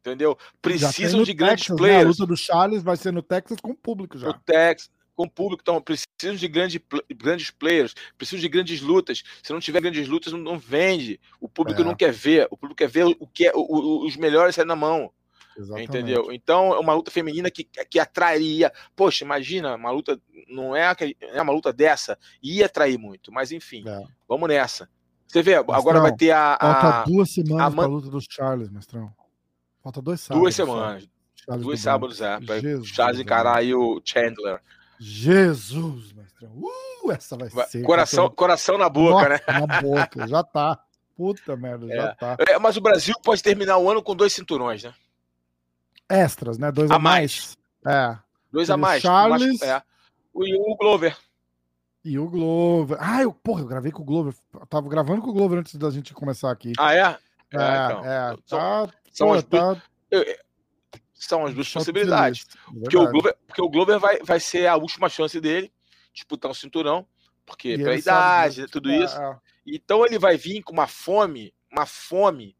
Entendeu? Precisam de grandes Texas, players. Né? A luta do Charles vai ser no Texas com público já. No Texas, com público. Então, precisam de grande, grandes players, precisam de grandes lutas. Se não tiver grandes lutas, não, não vende. O público é. não quer ver. O público quer ver o que é, o, o, os melhores saem na mão. Exatamente. Entendeu? Então é uma luta feminina que, que atrairia. Poxa, imagina, uma luta. Não é, é uma luta dessa, ia atrair muito. Mas enfim, é. vamos nessa. Você vê, Mestrão, agora vai ter a. a falta duas semanas a man... pra luta dos Charles, Mestrão. Falta dois sábados. Duas semanas. Duas sábados, é. Pra Jesus, Charles encarar aí o Chandler. Jesus, Mestrão. Uh, essa vai, vai ser. Coração, coração na boca, Nossa, né? Na boca, já tá. Puta merda, é. já tá. É, mas o Brasil pode terminar o ano com dois cinturões, né? Extras, né? Dois a, a mais. mais. É. Dois a mais. Charles. É. E o Glover. E o Glover. Ah, eu, porra, eu gravei com o Glover. Eu tava gravando com o Glover antes da gente começar aqui. Ah, é? É, é. Então. é tá, são, as tá... são as duas possibilidades. Porque o, Glover, porque o Glover vai, vai ser a última chance dele disputar um cinturão. Porque e pela idade, sabe, tudo é, isso. É. Então ele vai vir com uma fome, uma fome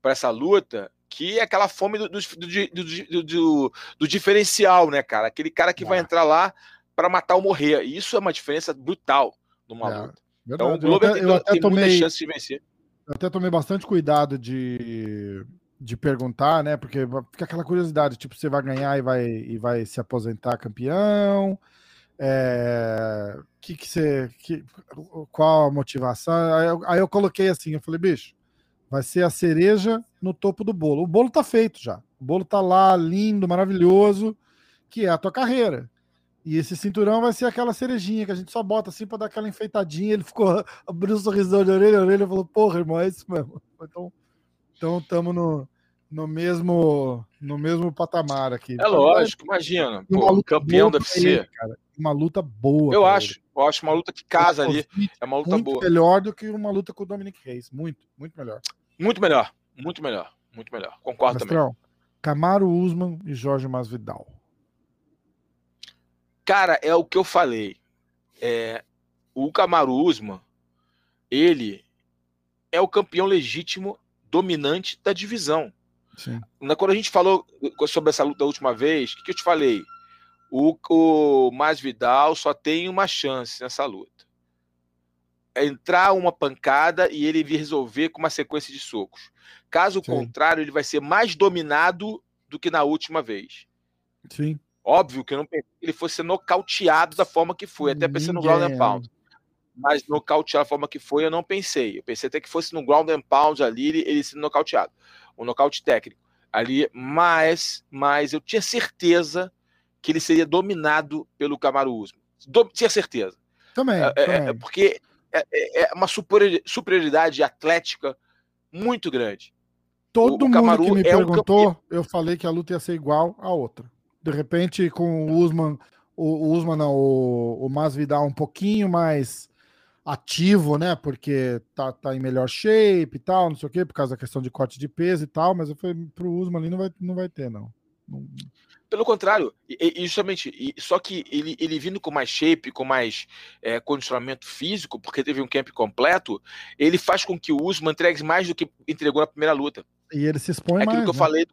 para essa luta que é aquela fome do, do, do, do, do diferencial, né, cara? Aquele cara que vai entrar lá para matar ou morrer. E isso é uma diferença brutal numa é, luta. Então o Glover tem, eu tem tomei, muita chance de vencer. Eu até tomei bastante cuidado de, de perguntar, né? Porque fica aquela curiosidade, tipo, você vai ganhar e vai, e vai se aposentar campeão. É, que que você, que, qual a motivação? Aí eu, aí eu coloquei assim, eu falei, bicho, Vai ser a cereja no topo do bolo. O bolo tá feito já. O bolo tá lá, lindo, maravilhoso, que é a tua carreira. E esse cinturão vai ser aquela cerejinha que a gente só bota assim pra dar aquela enfeitadinha. Ele ficou abriu um sorrisão de orelha a orelha e falou: Porra, irmão, é isso mesmo. Então, então tamo no, no mesmo no mesmo patamar aqui. É lógico, imagina. Pô, campeão deve ser. Uma luta boa. Eu acho. Ele. Eu acho uma luta que casa ali. É uma luta muito boa. melhor do que uma luta com o Dominic Reis. Muito, muito melhor. Muito melhor. Muito melhor. Muito melhor. Concordo Mastrão, também. Camaro Usman e Jorge Masvidal. Cara, é o que eu falei. É, o Camaro Usman, ele é o campeão legítimo dominante da divisão. Sim. Quando a gente falou sobre essa luta da última vez, o que, que eu te falei? O, o Masvidal só tem uma chance nessa luta. É entrar uma pancada e ele vir resolver com uma sequência de socos. Caso Sim. contrário, ele vai ser mais dominado do que na última vez. Sim. Óbvio que eu não pensei que ele fosse nocauteado da forma que foi, até pensei no ground and pound. Mas nocauteado da forma que foi, eu não pensei. Eu pensei até que fosse no ground and pound ali, ele, ele sendo nocauteado. Um nocaute técnico ali, mas, mas eu tinha certeza que ele seria dominado pelo Kamaru Usman. Do, tinha certeza. Também. É, é também. é porque é, é, é, uma superioridade atlética muito grande. Todo o, mundo que me é perguntou, um eu falei que a luta ia ser igual a outra. De repente, com o Usman, o, o Usman não, o, o Masvidal um pouquinho mais ativo, né? Porque tá, tá em melhor shape e tal, não sei o quê, por causa da questão de corte de peso e tal, mas eu falei, pro Usman ali não vai, não vai ter, não. não... Pelo contrário, e, justamente, e, só que ele, ele vindo com mais shape, com mais é, condicionamento físico, porque teve um camp completo, ele faz com que o Usman entregue mais do que entregou na primeira luta. E ele se expõe é aquilo mais. Que eu né? falei do,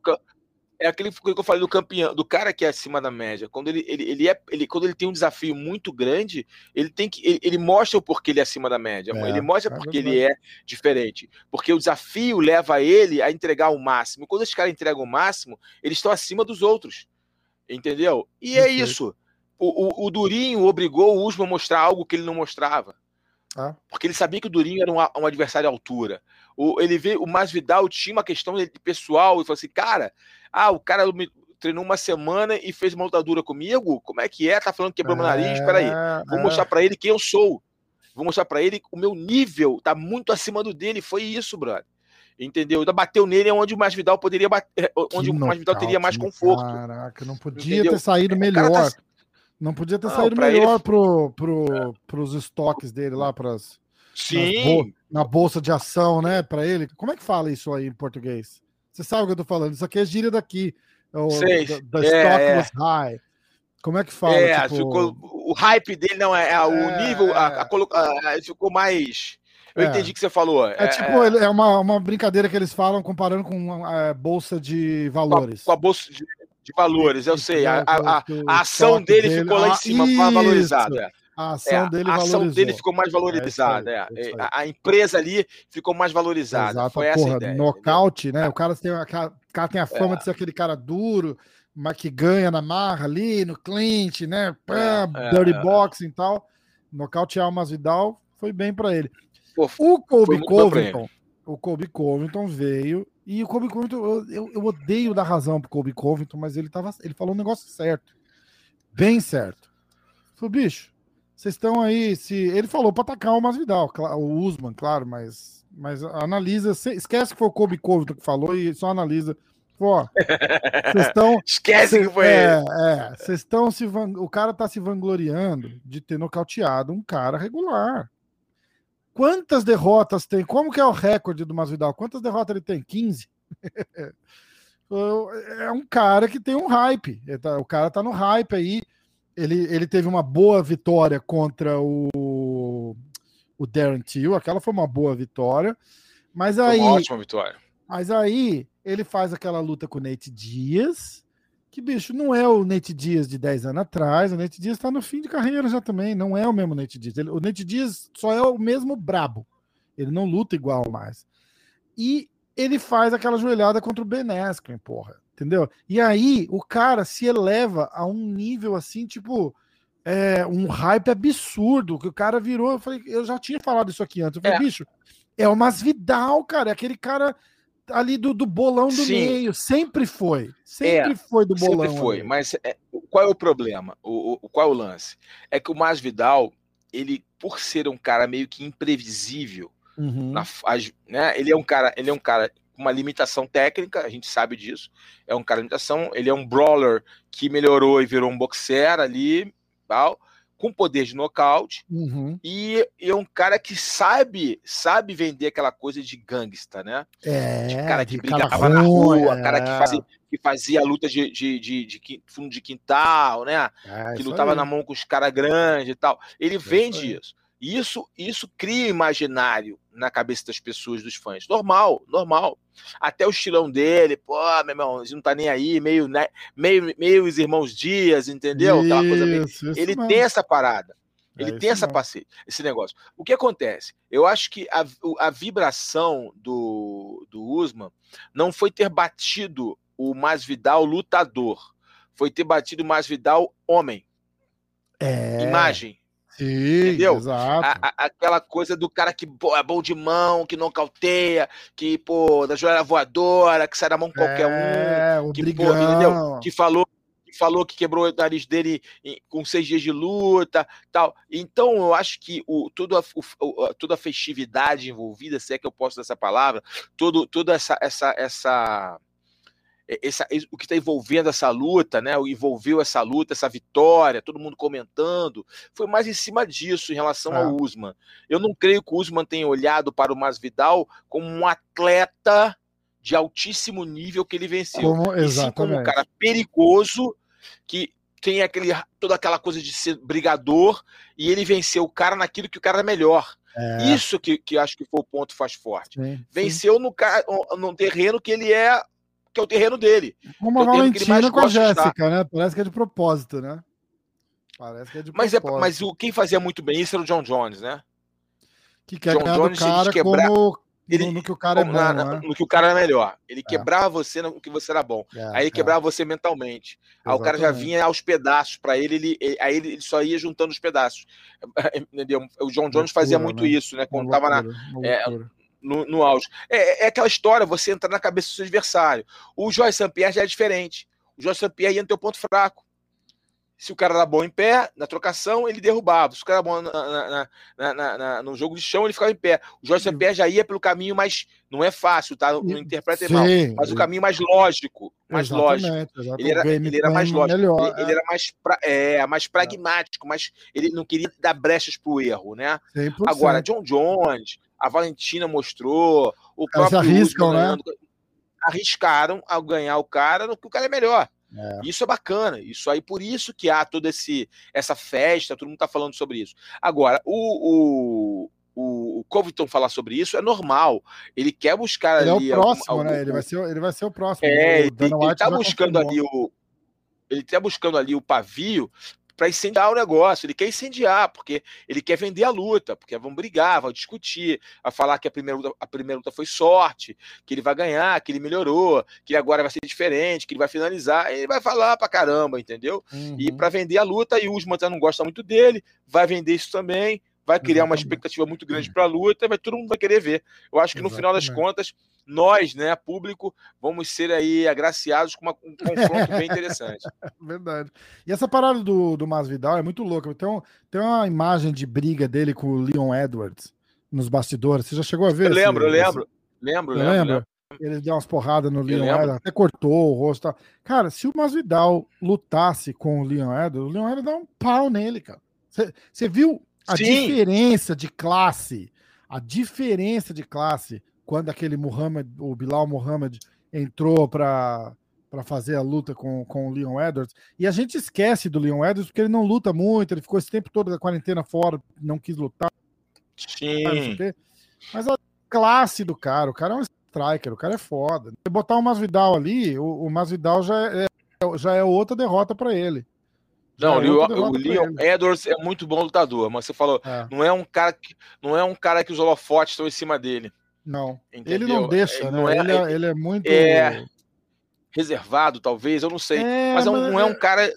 é aquele que eu falei do campeão, do cara que é acima da média. Quando ele, ele, ele é, ele, quando ele tem um desafio muito grande, ele tem que ele, ele mostra o porquê ele é acima da média. É, ele mostra é porque ele é diferente, porque o desafio leva ele a entregar o máximo. Quando esses caras entregam o máximo, eles estão acima dos outros, entendeu? E é isso. O, o, o Durinho obrigou o Usman a mostrar algo que ele não mostrava. Ah. Porque ele sabia que o Durinho era um, um adversário à altura. O, ele vê o Masvidal tinha uma questão de pessoal e falou assim, cara, ah, o cara me treinou uma semana e fez uma lutadura comigo? Como é que é? Tá falando que quebrou é, meu nariz? Peraí, vou é. mostrar para ele quem eu sou. Vou mostrar para ele o meu nível tá muito acima do dele. Foi isso, brother. Entendeu? Ainda bateu nele onde o Masvidal poderia bater, onde que o Masvidal teria mais conforto. Caraca, não podia entendeu? ter saído melhor. Tá... Não podia ter não, saído melhor ele... pro, pro, é. pros estoques dele lá, pras, Sim. Na bolsa de ação, né? Para ele. Como é que fala isso aí em português? Você sabe o que eu tô falando? Isso aqui é gíria daqui. É o, Sei. Da, da é, stock é. was high. Como é que fala? É, tipo... ficou, o hype dele não é, é o é, nível, a, a, a, ficou mais. Eu entendi o que você falou. É, tipo, é uma, uma brincadeira que eles falam comparando com a bolsa de valores. Com a, com bolsa de, de, valores, eu sei. A, ação dele, dele, ficou lá em ah, cima, ah, valorizada. A ação, é, dele, a ação dele ficou mais valorizada. É aí, é. a, a, empresa ali ficou mais valorizada. Exato, Foi porra, essa ideia. Nocaute, né? O cara tem, a, cara tem a fama é. de ser aquele cara duro, mas que ganha na marra ali, no clint, né? Pá, é, dirty boxing e tal. Nocaute Almas Vidal foi bem para ele. Pô, o Kobe Covington, o Kobe Covington veio e o Kobe Covington, eu, eu, eu odeio dar razão pro Kobe Covington, mas ele tava, ele falou um negócio certo, bem certo. Falei, bicho, vocês estão aí, se ele falou para atacar o Masvidal, o Usman, claro, mas, mas analisa, esquece que foi o Kobe Covington que falou e só analisa. Pô, vocês estão. Esquece que foi é, ele. É, vocês estão se van, o cara tá se vangloriando de ter nocauteado um cara regular. Quantas derrotas tem? Como que é o recorde do Masvidal? Quantas derrotas ele tem? 15? é um cara que tem um hype. Tá, o cara tá no hype aí ele, ele teve uma boa vitória contra o, o Darren Till, aquela foi uma boa vitória. Mas aí. Uma ótima vitória. Mas aí ele faz aquela luta com o Nate Dias, que, bicho, não é o Nate Dias de 10 anos atrás. O Nate Dias está no fim de carreira já também. Não é o mesmo Nate Dias. Ele, o Nate Dias só é o mesmo brabo. Ele não luta igual mais. E ele faz aquela joelhada contra o Ben Askren, porra. Entendeu? E aí o cara se eleva a um nível assim, tipo, é, um hype absurdo, que o cara virou. Eu falei, eu já tinha falado isso aqui antes. Eu falei, é. bicho, é o Masvidal, cara, é aquele cara ali do, do bolão do Sim. meio. Sempre foi. Sempre é, foi do bolão. Sempre foi. Ali. Mas é, qual é o problema? O, o, qual é o lance? É que o Masvidal, ele, por ser um cara meio que imprevisível, uhum. na, né, ele é um cara, ele é um cara uma limitação técnica, a gente sabe disso. É um cara de limitação, ele é um brawler que melhorou e virou um boxer ali, tal com poder de nocaute uhum. e, e, é um cara que sabe sabe vender aquela coisa de gangsta, né? É, de cara que brigava cara na rua, é. cara que fazia, que fazia luta de, de, de, de, fundo de quintal, né? É, que lutava aí. na mão com os caras grandes e tal. Ele vende isso. Isso, isso cria imaginário na cabeça das pessoas, dos fãs. Normal, normal. Até o estilão dele, pô, meu irmão, não tá nem aí, meio, né, meio, meio os irmãos Dias, entendeu? Aquela coisa meio... Ele mesmo. tem essa parada. Ele é tem essa passe... esse negócio. O que acontece? Eu acho que a, a vibração do, do Usman não foi ter batido o Masvidal lutador, foi ter batido o Masvidal homem. É. Imagem. Sim, entendeu? Exato. A, a, aquela coisa do cara que é bom de mão, que não cauteia, que, pô, da joelha voadora, que sai da mão qualquer é, um, que, pô, entendeu? Que falou que falou que quebrou o nariz dele com seis dias de luta, tal. Então, eu acho que o, toda, o, toda a festividade envolvida, se é que eu posso dar essa palavra, todo, toda essa, essa, essa essa, o que está envolvendo essa luta, né? O envolveu essa luta, essa vitória, todo mundo comentando, foi mais em cima disso em relação é. ao Usman. Eu não creio que o Usman tenha olhado para o Masvidal como um atleta de altíssimo nível que ele venceu. Como, exatamente. como um cara perigoso que tem aquele, toda aquela coisa de ser brigador e ele venceu o cara naquilo que o cara é melhor. É. Isso que, que acho que foi o ponto faz forte. Sim, venceu sim. No, no terreno que ele é que é o terreno dele. Uma é Valentina com a Jéssica, né? Parece que é de propósito, né? Parece que é de mas propósito. É, mas o, quem fazia muito bem isso era o John Jones, né? Que quer John Jones cara quebrar... como ele, no, no, que o cara é bom, na, né? No que o cara é melhor. Ele é. quebrava você no que você era bom. É, aí ele é. quebrava você mentalmente. Exatamente. Aí o cara já vinha aos pedaços para ele, ele, ele, aí ele só ia juntando os pedaços. Entendeu? O John Jones loucura, fazia muito né? isso, né? Quando loucura, tava na. É, no, no auge. É, é, aquela história, você entrar na cabeça do seu adversário. O Jorge Sampierre já é diferente. O Jorge Sampierre ia no teu ponto fraco. Se o cara era bom em pé, na trocação, ele derrubava. Se o cara era bom na, na, na, no jogo de chão, ele ficava em pé. O Jorge Sampierre já ia pelo caminho mais. Não é fácil, tá? Não interpreta mal. Mas o caminho mais lógico. Mais lógico. Exatamente. Ele era, ele era mais lógico. Melhor, ele, é. ele, era mais, pra, é, mais pragmático, mas ele não queria dar brechas pro erro, né? 100%. Agora, John Jones, a Valentina mostrou, o próprio arriscam, né? arriscaram ao ganhar o cara no que o cara é melhor. É. Isso é bacana. Isso aí, por isso que há toda esse, essa festa, todo mundo está falando sobre isso. Agora, o, o, o Covington falar sobre isso é normal. Ele quer buscar ele ali. É o próximo, algum, né? Ele vai, ser, ele vai ser o próximo. É, ele, ele tá buscando ali o. Ele está buscando ali o pavio para incendiar o negócio. Ele quer incendiar, porque ele quer vender a luta, porque vão brigar, vão discutir, vai falar que a primeira, luta, a primeira luta foi sorte, que ele vai ganhar, que ele melhorou, que agora vai ser diferente, que ele vai finalizar. Ele vai falar pra caramba, entendeu? Uhum. E para vender a luta, e o Usman não gosta muito dele, vai vender isso também. Vai criar Exatamente. uma expectativa muito grande para a luta, vai todo mundo vai querer ver. Eu acho que no final das contas, nós, né, público, vamos ser aí agraciados com uma, um confronto bem interessante. Verdade. E essa parada do, do Masvidal é muito louca. Tem, um, tem uma imagem de briga dele com o Leon Edwards nos bastidores. Você já chegou a ver? Eu lembro, esse, eu lembro. Esse... Lembro, lembro, lembro. Ele deu umas porradas no Leon Edwards, até cortou o rosto. Cara, se o Masvidal lutasse com o Leon Edwards, o Leon Edwards dá um pau nele, cara. Você viu a Sim. diferença de classe? A diferença de classe quando aquele Muhammad, o Bilal Muhammad, entrou para para fazer a luta com, com o Leon Edwards. E a gente esquece do Leon Edwards porque ele não luta muito, ele ficou esse tempo todo da quarentena fora, não quis lutar. Sim. Mas a classe do cara, o cara é um striker, o cara é foda. Se botar o Masvidal ali, o, o Masvidal já é, já é outra derrota para ele. Não, é o, o Leon Edwards é muito bom lutador, mas você falou, é. não é um cara que não é um cara que os holofotes estão em cima dele. Não. Entendeu? Ele não deixa, ele né? Não é, ele, é, ele é muito. É reservado, talvez, eu não sei. É, mas, é um, não é um é cara.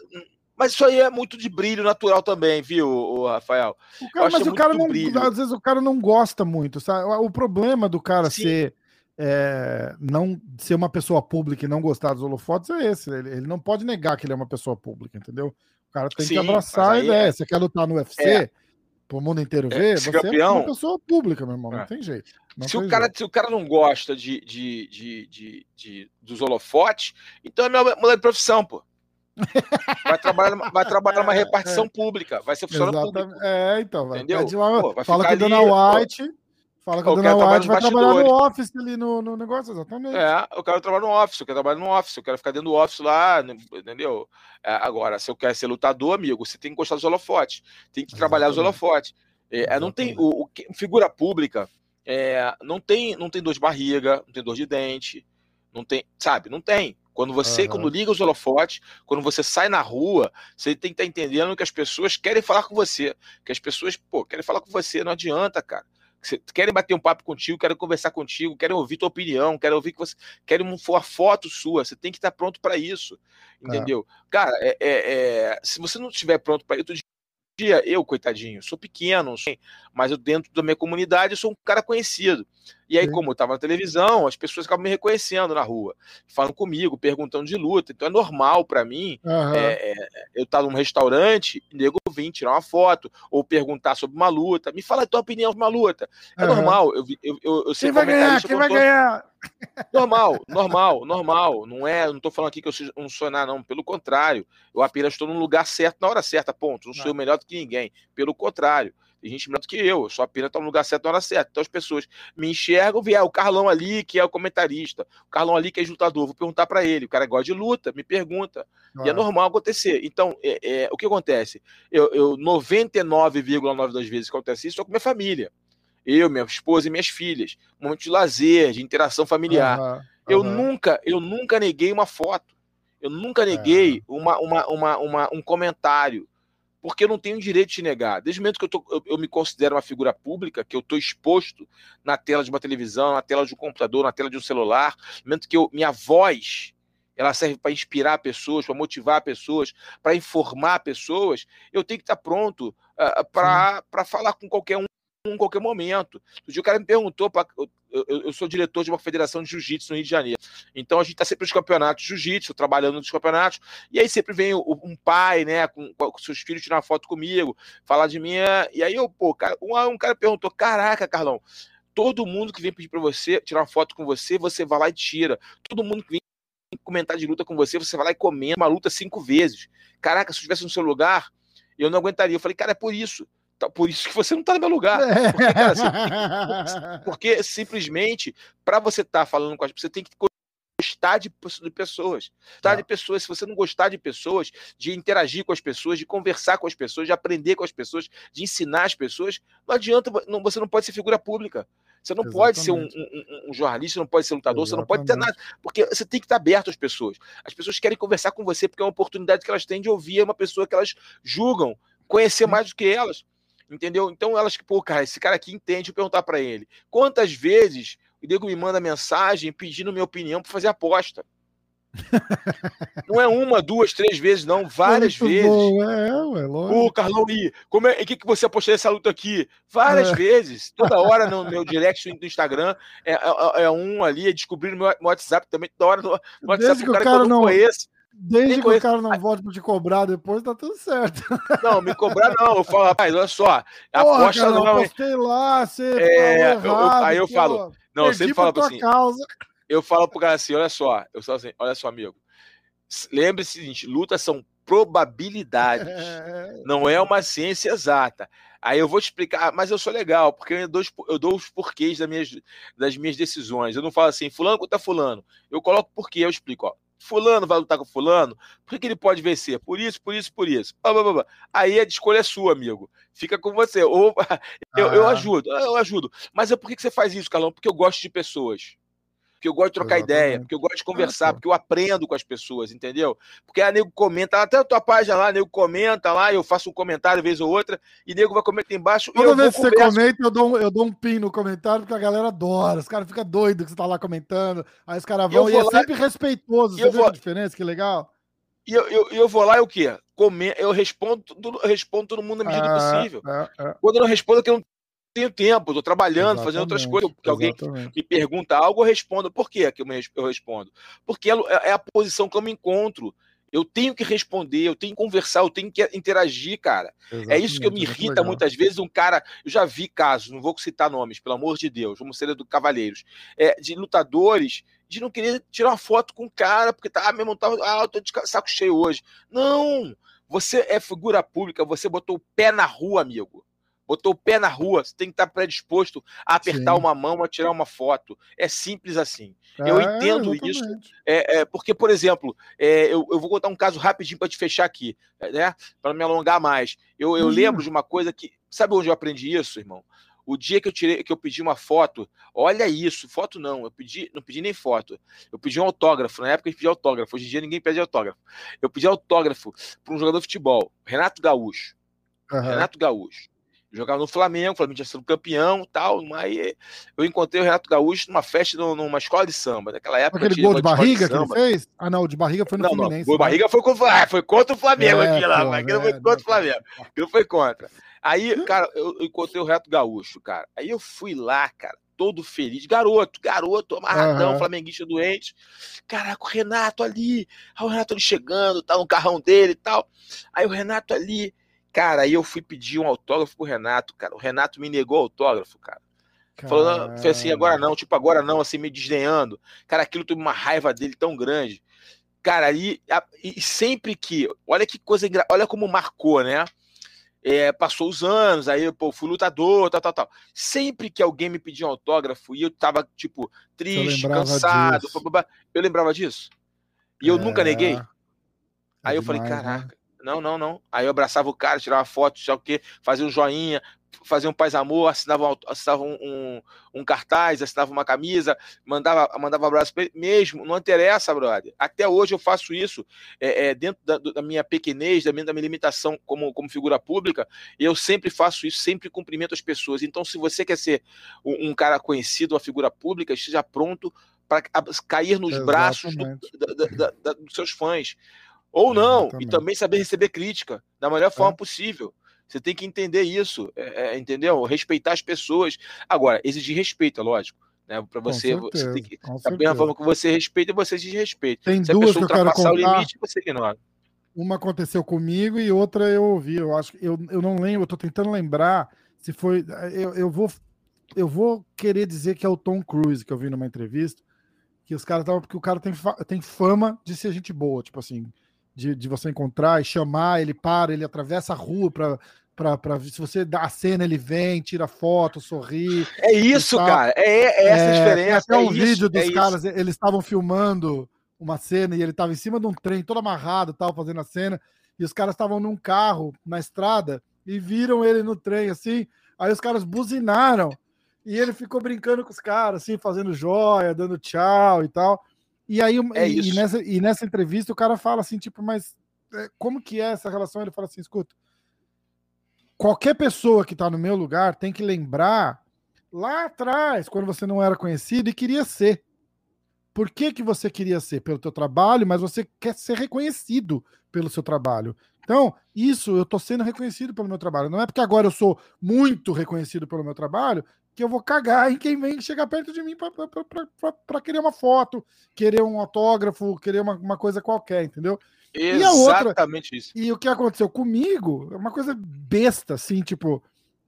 Mas isso aí é muito de brilho natural também, viu, o Rafael? O cara, mas o cara não. Brilho. Às vezes o cara não gosta muito, sabe? O problema do cara Sim. ser é, não ser uma pessoa pública e não gostar dos holofotes é esse. Ele, ele, não pode negar que ele é uma pessoa pública, entendeu? O cara tem Sim, que abraçar a ideia. É... Você quer lutar no UFC, é. pro mundo inteiro é, ver, você campeão... é uma pessoa pública, meu irmão. Não é. tem jeito. Não se, o cara, se o cara não gosta de, de, de, de, de dos holofotes, então é mudar de profissão, pô. Vai trabalhar, vai trabalhar numa repartição é, pública, vai ser funcionário público. É, então, vai, Entendeu? Vai lá, Pô, fala com a Dona White, Fala que o Dona White vai trabalhar no office ali no, no negócio, exatamente. É, eu quero trabalhar no office, eu quero trabalhar no office, eu quero ficar dentro do office lá, entendeu? É, agora, se eu quero ser lutador, amigo, você tem que gostar dos holofotes, tem que exatamente. trabalhar os holofotes. É, é, não tem o, o, figura pública é, não tem não tem dor de barriga, não tem dor de dente, não tem, sabe? Não tem. Quando você, uhum. quando liga os holofotes, quando você sai na rua, você tem que estar tá entendendo que as pessoas querem falar com você, que as pessoas, pô, querem falar com você, não adianta, cara querem bater um papo contigo, querem conversar contigo, querem ouvir tua opinião, querem ouvir que você querem uma foto sua. Você tem que estar pronto para isso, entendeu? É. Cara, é, é, se você não estiver pronto para isso, dia, eu, coitadinho, sou pequeno, mas eu dentro da minha comunidade eu sou um cara conhecido. E aí, Sim. como eu estava na televisão, as pessoas acabam me reconhecendo na rua, falando comigo, perguntando de luta. Então é normal para mim uhum. é, é, eu estar tá num restaurante nego vir tirar uma foto ou perguntar sobre uma luta. Me fala a tua opinião sobre uma luta. É uhum. normal. Eu, eu, eu, eu Quem vai ganhar? Quem vai ganhar? Normal, normal, normal. Não é, não tô falando aqui que eu sou um sonar, não. Pelo contrário, eu apenas estou no lugar certo na hora certa, ponto. Não sou melhor do que ninguém. Pelo contrário. Tem gente melhor do que eu. Eu sou apenas estou no lugar certo na hora certa. Então as pessoas me enxergam, vier o Carlão ali, que é o comentarista, o Carlão ali, que é lutador. Vou perguntar para ele. O cara gosta de luta, me pergunta. Ah. E é normal acontecer. Então, é, é, o que acontece? Eu, eu 99,9 das vezes que acontece isso, estou com minha família eu, minha esposa e minhas filhas, um momento de lazer, de interação familiar. Uhum, uhum. Eu nunca, eu nunca neguei uma foto. Eu nunca neguei uhum. uma, uma, uma, uma, um comentário. Porque eu não tenho direito de negar. Desde o momento que eu, tô, eu, eu me considero uma figura pública, que eu estou exposto na tela de uma televisão, na tela de um computador, na tela de um celular, no momento que eu, minha voz ela serve para inspirar pessoas, para motivar pessoas, para informar pessoas, eu tenho que estar pronto uh, para falar com qualquer um em qualquer momento. O dia o cara me perguntou, pra, eu, eu, eu, sou diretor de uma federação de jiu-jitsu no Rio de Janeiro. Então a gente está sempre nos campeonatos de jiu-jitsu, trabalhando nos campeonatos, e aí sempre vem um pai, né, com, com seus filhos tirar foto comigo, falar de mim. E aí eu, pô, cara, um, um cara perguntou: caraca, Carlão, todo mundo que vem pedir para você tirar foto com você, você vai lá e tira. Todo mundo que vem comentar de luta com você, você vai lá e comenta uma luta cinco vezes. Caraca, se eu estivesse no seu lugar, eu não aguentaria. Eu falei, cara, é por isso. Tá, por isso que você não está no meu lugar. Porque, cara, você, porque simplesmente, para você estar tá falando com as pessoas, você tem que gostar de, de pessoas. Gostar é. de pessoas. Se você não gostar de pessoas, de interagir com as pessoas, de conversar com as pessoas, de aprender com as pessoas, de ensinar as pessoas, não adianta, não, você não pode ser figura pública. Você não Exatamente. pode ser um, um, um, jornalista, não pode ser lutador, Exatamente. você não pode ter nada. Porque você tem que estar aberto às pessoas. As pessoas querem conversar com você porque é uma oportunidade que elas têm de ouvir uma pessoa que elas julgam, conhecer mais do que elas. Entendeu? Então elas que, pô, cara, esse cara aqui entende, eu perguntar para ele. Quantas vezes o Diego me manda mensagem pedindo minha opinião para fazer aposta? não é uma, duas, três vezes, não, várias Muito vezes. Bom, é, ué, Ô, Carlão, e como é, que, que você apostou nessa luta aqui? Várias é. vezes, toda hora no meu direct do Instagram é, é, é um ali, é descobrir no meu WhatsApp também, toda hora no, no WhatsApp Desde que o cara, cara não conheço. Desde que o cara não volte para te cobrar depois, tá tudo certo. Não, me cobrar não. Eu falo, rapaz, olha só. Porra, aposta cara, não. Eu apostei lá, você é, errado, eu, aí eu falo. Não, eu sempre falo assim. Causa. Eu falo pro cara assim: olha só, eu falo assim, olha só, amigo. Lembre-se seguinte: lutas são probabilidades. É... Não é uma ciência exata. Aí eu vou te explicar, mas eu sou legal, porque eu dou, eu dou os porquês das minhas, das minhas decisões. Eu não falo assim, fulano contra fulano. Eu coloco porquê, eu explico, ó fulano vai lutar com fulano, por que, que ele pode vencer? Por isso, por isso, por isso. Aí a escolha é sua, amigo. Fica com você. Ou eu, ah. eu ajudo, eu ajudo. Mas é por que, que você faz isso, Calão? Porque eu gosto de pessoas porque eu gosto de trocar Exatamente. ideia, porque eu gosto de conversar, porque eu aprendo com as pessoas, entendeu? Porque a nego comenta, até a tua página lá, nego comenta lá, eu faço um comentário vez ou outra, e nego vai comentar embaixo. Toda vez que você comenta, eu dou, eu dou um pin no comentário, porque a galera adora, os caras ficam doidos que você tá lá comentando, aí os caras vão, e é lá, sempre respeitoso, você vê vou... a diferença, que legal? E eu, eu, eu vou lá e o quê? Come... Eu respondo, eu respondo todo mundo na medida do é, possível. É, é. Quando eu não respondo, é que eu não tenho tempo, estou trabalhando, exatamente, fazendo outras coisas. Porque alguém me pergunta algo, eu respondo. Por que eu respondo? Porque é, é a posição que eu me encontro. Eu tenho que responder, eu tenho que conversar, eu tenho que interagir, cara. Exatamente, é isso que eu me irrita muitas vezes. Um cara, eu já vi casos, não vou citar nomes, pelo amor de Deus, vamos ser do Cavaleiros, é, de lutadores de não querer tirar uma foto com o cara, porque tá, ah, meu irmão, tá, ah, eu tô de saco cheio hoje. Não! Você é figura pública, você botou o pé na rua, amigo botou o pé na rua, você tem que estar predisposto a apertar Sim. uma mão, a tirar uma foto. É simples assim. É, eu entendo exatamente. isso. É, é, porque, por exemplo, é, eu, eu, vou contar um caso rapidinho para te fechar aqui, né? Para me alongar mais. Eu, eu lembro de uma coisa que. Sabe onde eu aprendi isso, irmão? O dia que eu tirei, que eu pedi uma foto, olha isso, foto não, eu pedi, não pedi nem foto. Eu pedi um autógrafo. Na época a gente pedia autógrafo. Hoje em dia ninguém pede autógrafo. Eu pedi autógrafo para um jogador de futebol, Renato Gaúcho. Uhum. Renato Gaúcho jogava no Flamengo, o Flamengo tinha sido campeão tal. Aí eu encontrei o Renato Gaúcho numa festa numa escola de samba. Naquela época. Aquele gol de barriga de que ele fez? Ah, não, o de barriga foi no não, Fluminense. Não, gol de né? barriga foi contra, ah, foi contra o Flamengo é, aqui lá, mas aquilo é, foi contra o Flamengo. Aquilo foi contra. Aí, cara, eu, eu encontrei o Renato Gaúcho, cara. Aí eu fui lá, cara, todo feliz. Garoto, garoto, amarradão, uhum. flamenguista doente. Caraca, o Renato ali. Aí o Renato ali chegando, tá no carrão dele e tal. Aí o Renato ali. Cara, aí eu fui pedir um autógrafo pro Renato, cara. O Renato me negou o autógrafo, cara. Falando, foi assim, agora não, tipo, agora não, assim, me desdenhando. Cara, aquilo teve uma raiva dele tão grande. Cara, aí, e sempre que, olha que coisa, olha como marcou, né? É, passou os anos, aí, pô, fui lutador, tal, tal, tal. Sempre que alguém me pedia um autógrafo e eu tava, tipo, triste, cansado, eu lembrava disso. E eu é... nunca neguei. É aí eu falei, né? caraca, né? Não, não, não. Aí eu abraçava o cara, tirava foto, sei o quê, fazia um joinha, fazia um paz amor, assinava, assinava um, um, um, cartaz, assinava uma camisa, mandava, mandava abraço pra ele. Mesmo, não interessa, brother. Até hoje eu faço isso é, é dentro da, da, minha pequenez, da minha, da minha limitação como, como figura pública, e eu sempre faço isso, sempre cumprimento as pessoas. Então, se você quer ser um, um cara conhecido, uma figura pública, esteja pronto para cair nos Exatamente. braços do, da, dos seus fãs. Ou não, Exatamente. e também saber receber crítica da melhor forma é. possível. Você tem que entender isso, é, é, entendeu? Respeitar as pessoas. Agora, exigir respeito, é lógico. Né? Para você, certeza, você tem que. Da mesma forma que você respeita, você exige respeito. Tem Se duas a pessoa que eu ultrapassar o limite, você ignora. Uma aconteceu comigo e outra eu ouvi. Eu acho eu, eu não lembro, eu tô tentando lembrar se foi. Eu, eu, vou, eu vou querer dizer que é o Tom Cruise que eu vi numa entrevista. Que os caras estavam. Porque o cara tem, tem fama de ser gente boa, tipo assim de, de você encontrar e chamar, ele para, ele atravessa a rua para para se você dá a cena, ele vem, tira foto, sorri. É isso, cara. É, é essa é, diferença. Tem até é um vídeo dos é caras, isso. eles estavam filmando uma cena e ele estava em cima de um trem, todo amarrado, tal, fazendo a cena, e os caras estavam num carro na estrada e viram ele no trem assim. Aí os caras buzinaram e ele ficou brincando com os caras, assim, fazendo joia, dando tchau e tal. E aí, é e, e, nessa, e nessa entrevista, o cara fala assim, tipo, mas é, como que é essa relação? Ele fala assim: escuta, qualquer pessoa que está no meu lugar tem que lembrar lá atrás, quando você não era conhecido e queria ser. Por que, que você queria ser? Pelo teu trabalho, mas você quer ser reconhecido pelo seu trabalho. Então, isso eu estou sendo reconhecido pelo meu trabalho. Não é porque agora eu sou muito reconhecido pelo meu trabalho que eu vou cagar em quem vem chegar perto de mim para querer uma foto, querer um autógrafo, querer uma, uma coisa qualquer, entendeu? Exatamente e outra, isso. E o que aconteceu comigo é uma coisa besta, assim, tipo,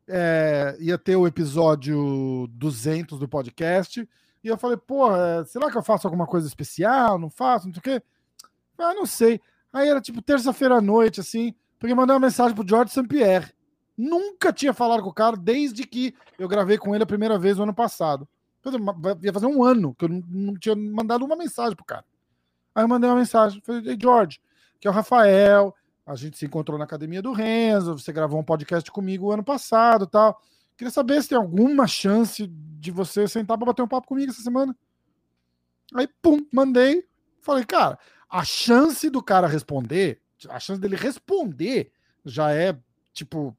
é, ia ter o episódio 200 do podcast, e eu falei, pô, é, será que eu faço alguma coisa especial? Não faço? Não sei o quê. Ah, não sei. Aí era tipo terça-feira à noite, assim, porque mandei uma mensagem pro George St. Pierre. Nunca tinha falado com o cara desde que eu gravei com ele a primeira vez no ano passado. Ia fazer um ano que eu não tinha mandado uma mensagem pro cara. Aí eu mandei uma mensagem. Falei, George, que é o Rafael. A gente se encontrou na academia do Renzo. Você gravou um podcast comigo ano passado tal. Queria saber se tem alguma chance de você sentar para bater um papo comigo essa semana. Aí, pum, mandei. Falei, cara, a chance do cara responder, a chance dele responder já é, tipo,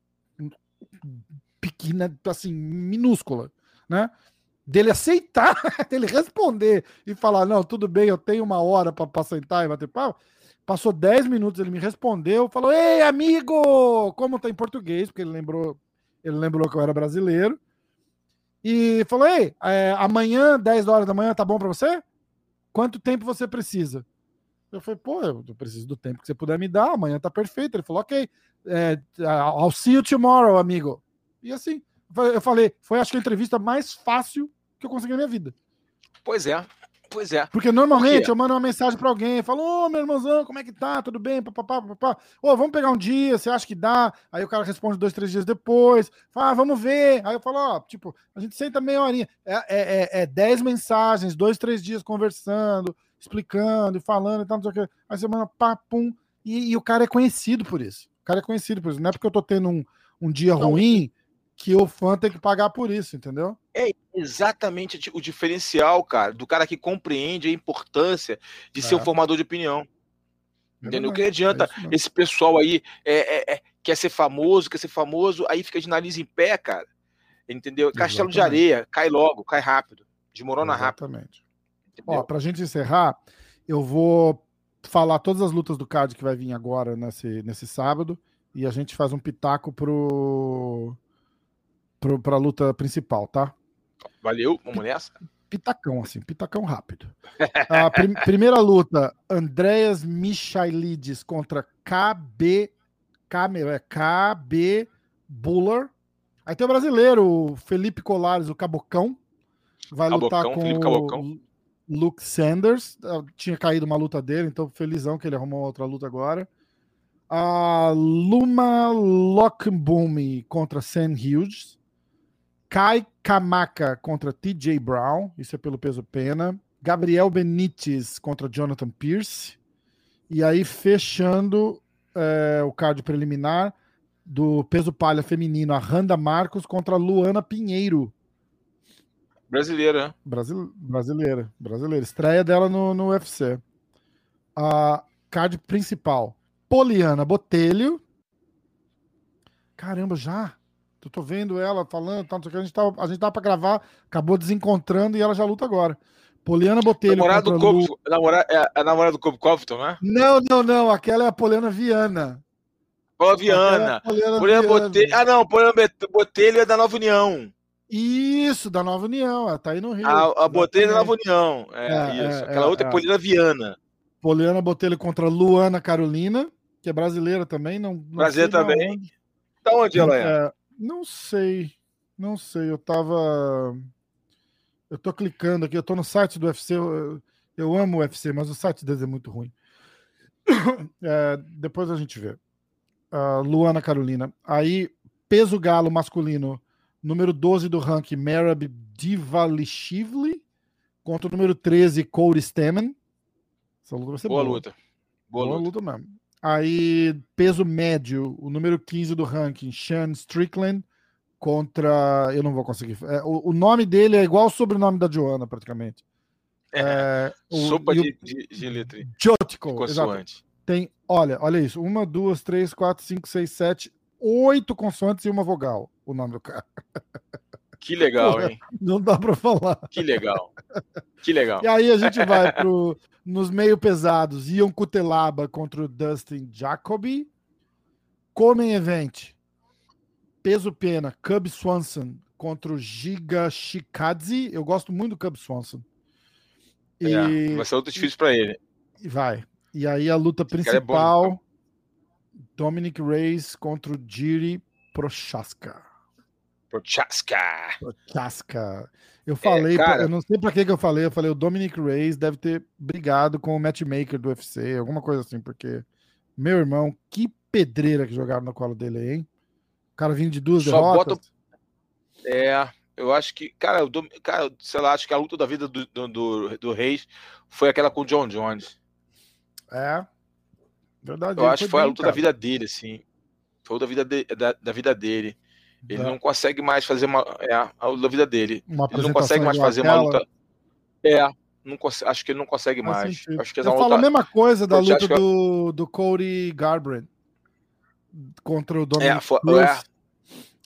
pequena, assim, minúscula, né? Dele aceitar, dele responder e falar: Não, tudo bem, eu tenho uma hora para sentar e bater pau. Passou 10 minutos, ele me respondeu, falou: Ei, amigo! Como tá em português, porque ele lembrou, ele lembrou que eu era brasileiro. e falou: Ei, é, amanhã, 10 horas da manhã, tá bom pra você? Quanto tempo você precisa? Eu falei, pô, eu preciso do tempo que você puder me dar, amanhã tá perfeito. Ele falou, ok, é, I'll see you tomorrow, amigo. E assim, eu falei, foi acho que a entrevista mais fácil que eu consegui na minha vida. Pois é, Pois é. Porque normalmente Por eu mando uma mensagem para alguém, falo, ô meu irmãozão, como é que tá? Tudo bem? Papapá, papapá. Ô, vamos pegar um dia, você acha que dá? Aí o cara responde dois, três dias depois. Fala, ah, vamos ver. Aí eu falo, ó, tipo, a gente senta meia horinha. É, é, é, é dez mensagens, dois, três dias conversando, explicando e falando e tal, não sei o quê. Aí você manda papum. E, e, o cara é conhecido por isso. O cara é conhecido por isso. Não é porque eu tô tendo um, um dia não. ruim que o fã tem que pagar por isso, entendeu? É exatamente o diferencial, cara, do cara que compreende a importância de é. ser um formador de opinião. É entendeu? que adianta é esse pessoal aí é, é, é, quer ser famoso, quer ser famoso, aí fica de nariz em pé, cara. Entendeu? Castelo Exatamente. de areia, cai logo, cai rápido, desmorona Exatamente. rápido. Entendeu? Ó, pra gente encerrar, eu vou falar todas as lutas do card que vai vir agora nesse, nesse sábado e a gente faz um pitaco pro para a luta principal, tá? Valeu, vamos nessa. Pitacão, assim, pitacão rápido. A prim primeira luta: Andreas Michailides contra KB. Câmera, é KB Buller. Aí tem o brasileiro, o Felipe Colares, o Cabocão. Vai Cabocão, lutar com o Luke Sanders. Ah, tinha caído uma luta dele, então felizão que ele arrumou outra luta agora. A Luma Lockboom contra Sam Hughes. Kai Kamaka contra TJ Brown, isso é pelo peso pena. Gabriel Benítez contra Jonathan Pierce. E aí, fechando é, o card preliminar do peso palha feminino, a Randa Marcos contra Luana Pinheiro. Brasileira, né? Brasil, brasileira, brasileira. Estreia dela no, no UFC. A card principal, Poliana Botelho. Caramba, já? Eu tô vendo ela falando, tá, a gente tava, a gente tava pra gravar, acabou desencontrando e ela já luta agora. Poliana Botelho. Namorada do Lu... namora... é a namorada do Cobo Covington, né? Não, não, não. Aquela é a Poliana Viana. Poliana Viana. É Poliana, Poliana Botelho. Ah, não. Poliana Botelho é da Nova União. Isso, da Nova União. Ela tá aí no Rio. A, a Botelho é da Nova União. É, é isso. É, Aquela é, outra é, é Poliana Viana. Poliana Botelho contra Luana Carolina, que é brasileira também. Não, não brasileira também. Onde. Da onde ela é? é não sei. Não sei. Eu tava. Eu tô clicando aqui, eu tô no site do UFC. Eu, eu amo o UFC, mas o site deles é muito ruim. É, depois a gente vê. Uh, Luana Carolina. Aí, peso galo masculino, número 12 do ranking, Merab Divalishvili, contra o número 13, Corey Stemmen. Essa luta vai ser boa. Boa luta. Boa, boa luta. luta mesmo. Aí, peso médio, o número 15 do ranking, Sean Strickland, contra. Eu não vou conseguir. É, o, o, nome dele é igual o sobrenome da Joana, praticamente. É, é o, Sopa de, de, de letra. Jotiko. Tem, olha, olha isso. Uma, duas, três, quatro, cinco, seis, sete, oito consoantes e uma vogal. O nome do cara. Que legal, hein? Não dá para falar. Que legal. Que legal. E aí a gente vai pro, nos meio pesados. Ion Cutelaba contra o Dustin Jacoby. Comem Event. Peso pena. Cub Swanson contra o Giga Shikadze. Eu gosto muito do Cub Swanson. E, é, vai ser outro difícil para ele. E vai. E aí a luta principal. É bom, Dominic Reyes contra o Jiri Prochaska. Prochaska. Prochaska. Eu falei, é, cara... eu não sei pra que, que eu falei, eu falei, o Dominic Reyes deve ter brigado com o matchmaker do UFC, alguma coisa assim, porque, meu irmão, que pedreira que jogaram no colo dele aí, hein? O cara vindo de duas Só derrotas. Bota... É, eu acho que, cara, eu, cara, sei lá, acho que a luta da vida do, do, do, do Reis foi aquela com o John Jones. É, verdade. Eu acho que foi bem, a luta cara. da vida dele, assim. Foi a da vida, de, da, da vida dele. Ele não consegue mais fazer uma. É, a vida dele. Uma ele não consegue mais fazer aquela. uma luta. É, não acho que ele não consegue mais. Acho que Eu falo luta... a mesma coisa da luta do, que... do Cody Garbrandt contra o Dominic é, foi, é.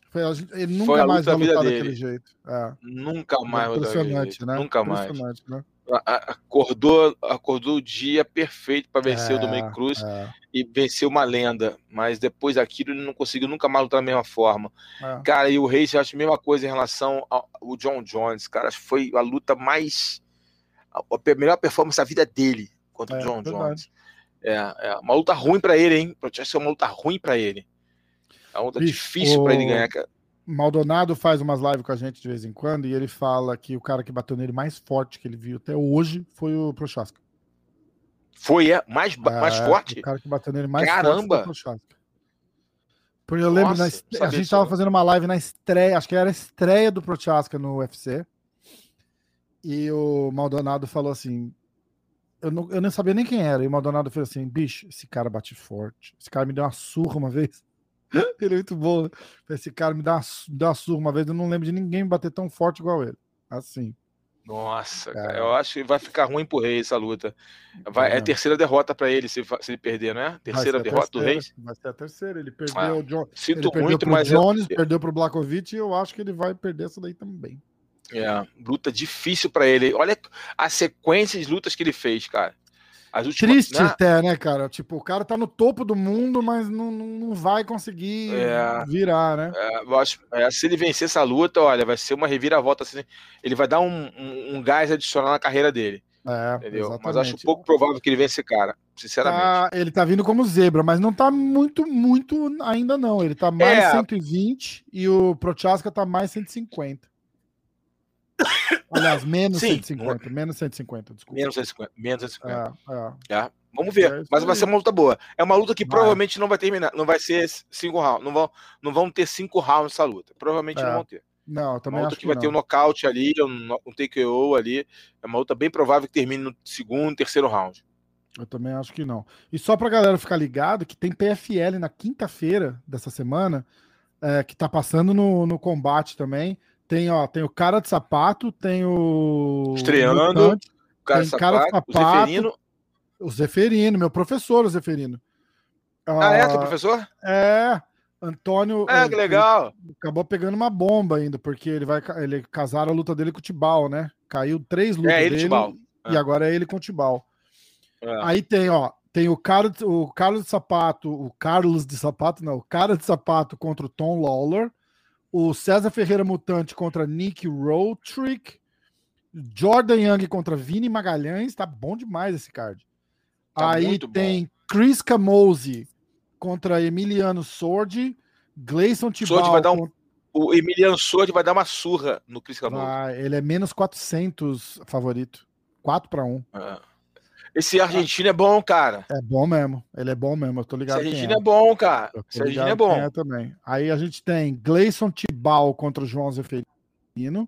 Foi, ele nunca mais vai lutar daquele jeito. É. Nunca mais Impressionante, né? Nunca mais. Né? Acordou, acordou o dia perfeito para vencer é, o Dominic Cruz é. e vencer uma lenda, mas depois daquilo ele não conseguiu nunca mais lutar da mesma forma. É. Cara, e o Reis, eu acho a mesma coisa em relação ao, John Jones, cara, foi a luta mais a, a melhor performance da vida dele contra o é, John Jones. É, é, uma luta ruim para ele, hein? Pode ser uma luta ruim para ele. É uma luta Bicho, difícil o... para ele ganhar, cara. Maldonado faz umas lives com a gente de vez em quando e ele fala que o cara que bateu nele mais forte que ele viu até hoje foi o Prochaska. Foi, é? Mais, é, mais forte? O cara que bateu nele mais Caramba. forte foi o Prochaska. Porque eu lembro, Nossa, na, a gente tava fazendo uma live na estreia, acho que era a estreia do Prochaska no UFC. E o Maldonado falou assim: eu não, eu não sabia nem quem era. E o Maldonado fez assim: bicho, esse cara bate forte. Esse cara me deu uma surra uma vez. ele é muito bom. Né? Esse cara me dá, uma, dá uma surra uma vez, eu não lembro de ninguém bater tão forte igual ele. Assim. Nossa, cara, eu acho que vai ficar ruim pro Reis essa luta. Vai, é. é a terceira derrota para ele se, se ele perder, não é? Terceira derrota terceira, do Reis? Vai ser a terceira. Ele perdeu ah, o John. Sinto ele muito, mas. Jones, eu... perdeu pro Blakovic e eu acho que ele vai perder essa daí também. É, luta difícil para ele. Olha a sequência de lutas que ele fez, cara. As últimas, Triste né? até, né, cara? Tipo, o cara tá no topo do mundo, mas não, não vai conseguir é, virar, né? É, eu acho, é, se ele vencer essa luta, olha, vai ser uma reviravolta. Assim, ele vai dar um, um, um gás adicional na carreira dele. É, entendeu? Exatamente. Mas acho pouco provável que ele vença esse cara, sinceramente. Tá, ele tá vindo como zebra, mas não tá muito, muito ainda não. Ele tá mais é. 120 e o Prochaska tá mais 150. Aliás, menos Sim, 150, menos 150, desculpa. Menos 150, menos 150. É, é. É. Vamos ver, é mas vai ser uma luta boa. É uma luta que vai. provavelmente não vai terminar, não vai ser cinco rounds, não vão, não vão ter cinco rounds essa luta. Provavelmente não é. vão ter. Não, também uma luta que, que vai não. ter um nocaute ali, um, um TKO ali. É uma luta bem provável que termine no segundo, terceiro round. Eu também acho que não. E só pra galera ficar ligado que tem PFL na quinta-feira dessa semana, é, que tá passando no, no combate também. Tem, ó, tem o cara de sapato, tem o. Estreando, o cara, de sapato, cara de sapato, o Zeferino. O Zeferino, meu professor, o Zeferino. Ah, é? Teu professor? É. Antônio. É, que legal. Acabou pegando uma bomba ainda, porque ele vai. Ele casaram a luta dele com o Tibal, né? Caiu três lutas é, ele, dele. Tibal. E é. agora é ele com o Tibal. É. Aí tem, ó. Tem o, cara, o Carlos de Sapato, o Carlos de Sapato, não, o cara de sapato contra o Tom Lawler o César Ferreira Mutante contra Nick Rotrick, Jordan Young contra Vini Magalhães, tá bom demais esse card. Tá Aí tem bom. Chris Camose contra Emiliano Sordi, Gleison. Sordi vai dar um, o Emiliano Sordi vai dar uma surra no Chris Camose. Vai, ele é menos 400 favorito. 4 para 1. É. Esse argentino é bom, cara. É bom mesmo. Ele é bom mesmo. Eu tô ligado. Esse argentino é. é. bom, cara. Esse argentino é bom. É também. Aí a gente tem Gleison Tibal contra o João Zeferino.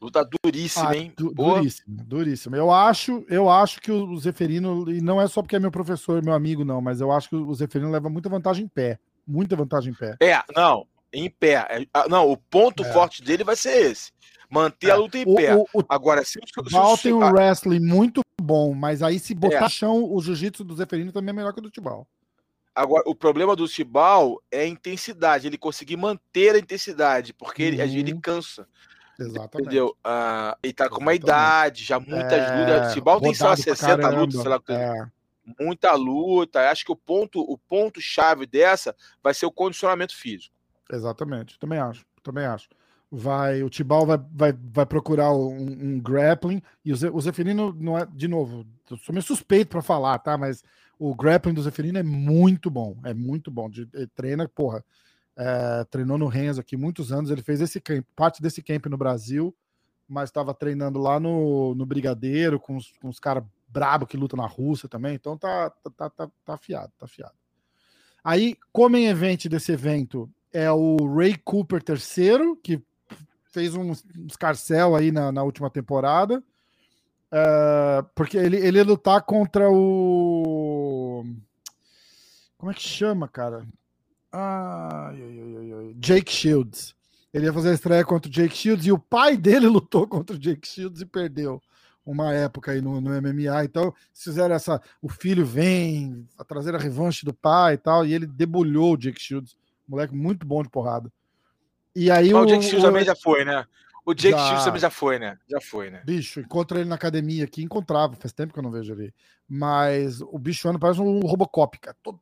Luta duríssima, ah, hein? Du duríssima, duríssima. Eu acho, eu acho que o Zeferino, e não é só porque é meu professor, meu amigo, não, mas eu acho que o Zeferino leva muita vantagem em pé. Muita vantagem em pé. É, não, em pé. É, ah, não, o ponto é. forte dele vai ser esse. Manter é. a luta em o, pé. O, o, Agora, se o Val tem um wrestling muito bom, mas aí se botar é. chão, o jiu-jitsu do Zeferino também é melhor que o do Tibal. Agora, o problema do Tibal é a intensidade, ele conseguir manter a intensidade, porque uhum. ele, ele cansa. Exatamente. Entendeu? Ah, ele tá com uma idade, já muitas é, lutas. O Tibal tem, sei lá, 60 lutas, sei lá. É. Muita luta. Acho que o ponto, o ponto chave dessa vai ser o condicionamento físico. Exatamente. Também acho. Também acho vai o Tibal vai, vai, vai procurar um, um grappling. E o, Ze, o Zeferino não é de novo eu sou meio suspeito para falar tá? Mas o grappling do Zeferino é muito bom é muito bom. De, treina porra é, treinou no Renzo aqui muitos anos ele fez esse camp, parte desse camp no Brasil mas estava treinando lá no, no Brigadeiro com os, com os caras brabo que lutam na Rússia também então tá tá, tá, tá, tá afiado tá afiado. Aí como em evento desse evento é o Ray Cooper terceiro que fez um escarcel aí na, na última temporada. Uh, porque ele, ele ia lutar contra o. Como é que chama, cara? Jake Shields. Ele ia fazer a estreia contra o Jake Shields e o pai dele lutou contra o Jake Shields e perdeu uma época aí no, no MMA. Então, fizeram essa. O filho vem a trazer a revanche do pai e tal, e ele debulhou o Jake Shields. Moleque muito bom de porrada. E aí o, o Jake Shields também já foi, né? O Jake já... Shields também já foi, né? Já foi, né? Bicho, encontro ele na academia aqui, encontrava, faz tempo que eu não vejo ele. Mas o bicho anda parece um Robocop, cara. Todo...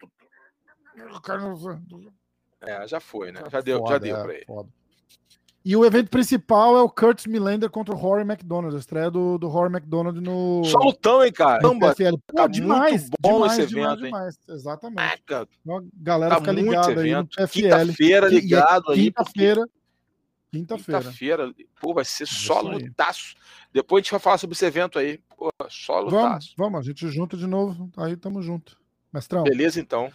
É, já foi, né? Já deu, foda, já deu é, pra ele. Foda. E o evento principal é o Curtis Millender contra o Rory McDonald, a estreia do, do Rory McDonald no. Só lutão, hein, cara? Pô, tá demais, muito bom demais, esse evento, demais, hein? Exatamente. É, então, galera tá fica ligada aí no PFL. Quinta-feira ligado aí. Quinta-feira. Quinta-feira. Quinta-feira. Pô, vai ser só lutaço. Depois a gente vai falar sobre esse evento aí. Pô, só lutaço. Vamos, vamos, a gente junta de novo. Aí tamo junto. Mestrão. Beleza, então.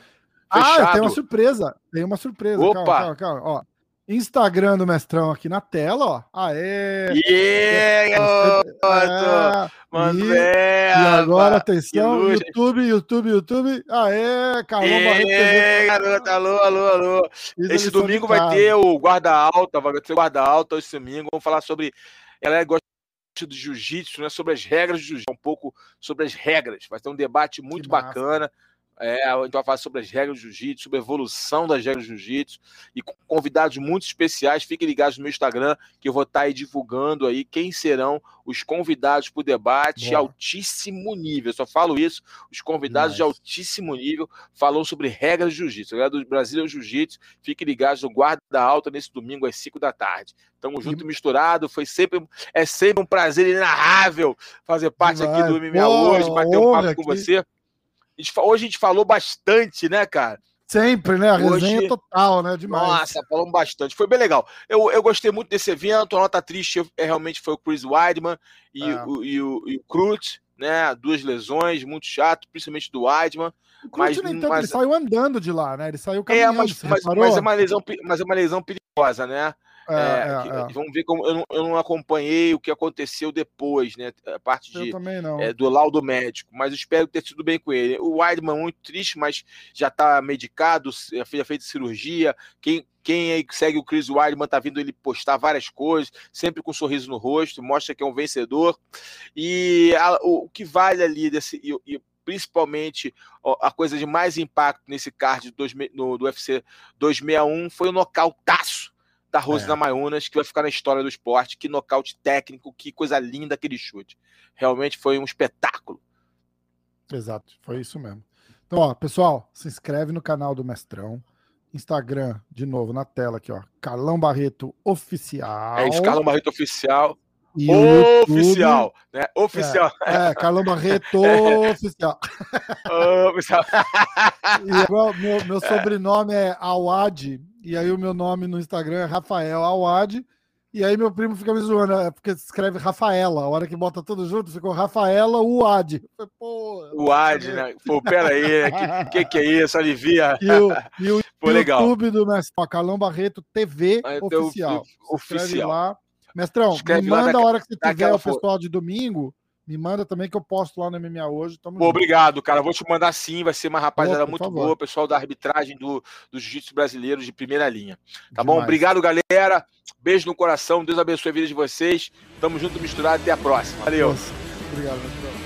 Fechado. Ah, tem uma surpresa. Tem uma surpresa. Opa! Calma, calma, calma. Ó, Instagram do Mestrão aqui na tela, ó. Aê! Yeah, é, Mano, e, e agora, atenção, YouTube, YouTube, YouTube. Aê, Carlão yeah, garoto, alô, alô, alô. Esse domingo vai ter o guarda alta, vai ter o guarda alta esse domingo. Vamos falar sobre. Ela gosta do jiu-jitsu, né? Sobre as regras do jiu-jitsu, um pouco sobre as regras. Vai ter um debate muito bacana. É, a gente vai falar sobre as regras do jiu-jitsu, sobre a evolução das regras do jiu-jitsu e com convidados muito especiais. Fiquem ligados no meu Instagram, que eu vou estar aí divulgando aí quem serão os convidados para o debate Boa. altíssimo nível. Eu só falo isso, os convidados de altíssimo nível falou sobre regras de jiu-jitsu. Galera do Brasil Jiu-Jitsu, fiquem ligados no Guarda Alta nesse domingo às 5 da tarde. Tamo junto e misturado, foi sempre, é sempre um prazer inenarrável fazer parte Demais. aqui do MMA hoje, bater um papo com você. Hoje a gente falou bastante, né, cara? Sempre, né? A resenha Hoje... total, né? Demais. Nossa, falamos bastante. Foi bem legal. Eu, eu gostei muito desse evento. A nota triste é, realmente foi o Chris Weidman e, é. o, e, o, e o Cruz, né? Duas lesões, muito chato, principalmente do Weidman. O mas, nem tanto, mas... ele saiu andando de lá, né? Ele saiu é, caminhando. É, mas, mas, mas, é uma lesão, mas é uma lesão perigosa, né? É, é, é, vamos ver como eu não, eu não, acompanhei o que aconteceu depois, né? A parte de, é, do laudo médico, mas espero ter sido bem com ele. O Weidman muito triste, mas já está medicado, já feito cirurgia. Quem, quem aí segue o Chris Weidman tá vindo ele postar várias coisas, sempre com um sorriso no rosto, mostra que é um vencedor. E a, o, o, que vale ali desse. E, e, principalmente a coisa de mais impacto nesse card do, no, do UFC 261 foi o nocautaço da Rose é. Namajunas, que vai ficar na história do esporte. Que nocaute técnico, que coisa linda aquele chute. Realmente foi um espetáculo. Exato, foi isso mesmo. Então, ó, pessoal, se inscreve no canal do Mestrão. Instagram, de novo, na tela aqui, ó. Carlão Barreto Oficial. É isso, Carlão Barreto Oficial. Oficial, né? Oficial. É, é Carlão Barreto Oficial. Oficial. e meu, meu sobrenome é Awad, e aí o meu nome no Instagram é Rafael Awad. E aí meu primo fica me zoando, é porque escreve Rafaela. A hora que bota tudo junto, ficou Rafaela Uad. Uad, né? Pô, pera aí, né? que, que, que é isso? Alivia. E o, e o Pô, YouTube do Mestrão, Carlão Barreto TV ah, então, Oficial. Oficial. lá. Mestrão, Escreve me manda a hora que você tiver o pessoal de domingo me manda também que eu posto lá no MMA hoje. Pô, obrigado, cara. Vou te mandar sim. Vai ser uma rapaziada muito favor. boa. Pessoal da arbitragem do, do Jiu-Jitsu brasileiro de primeira linha. Tá Demais. bom? Obrigado, galera. Beijo no coração. Deus abençoe a vida de vocês. Tamo junto, misturado. Até a próxima. Valeu. Obrigado, meu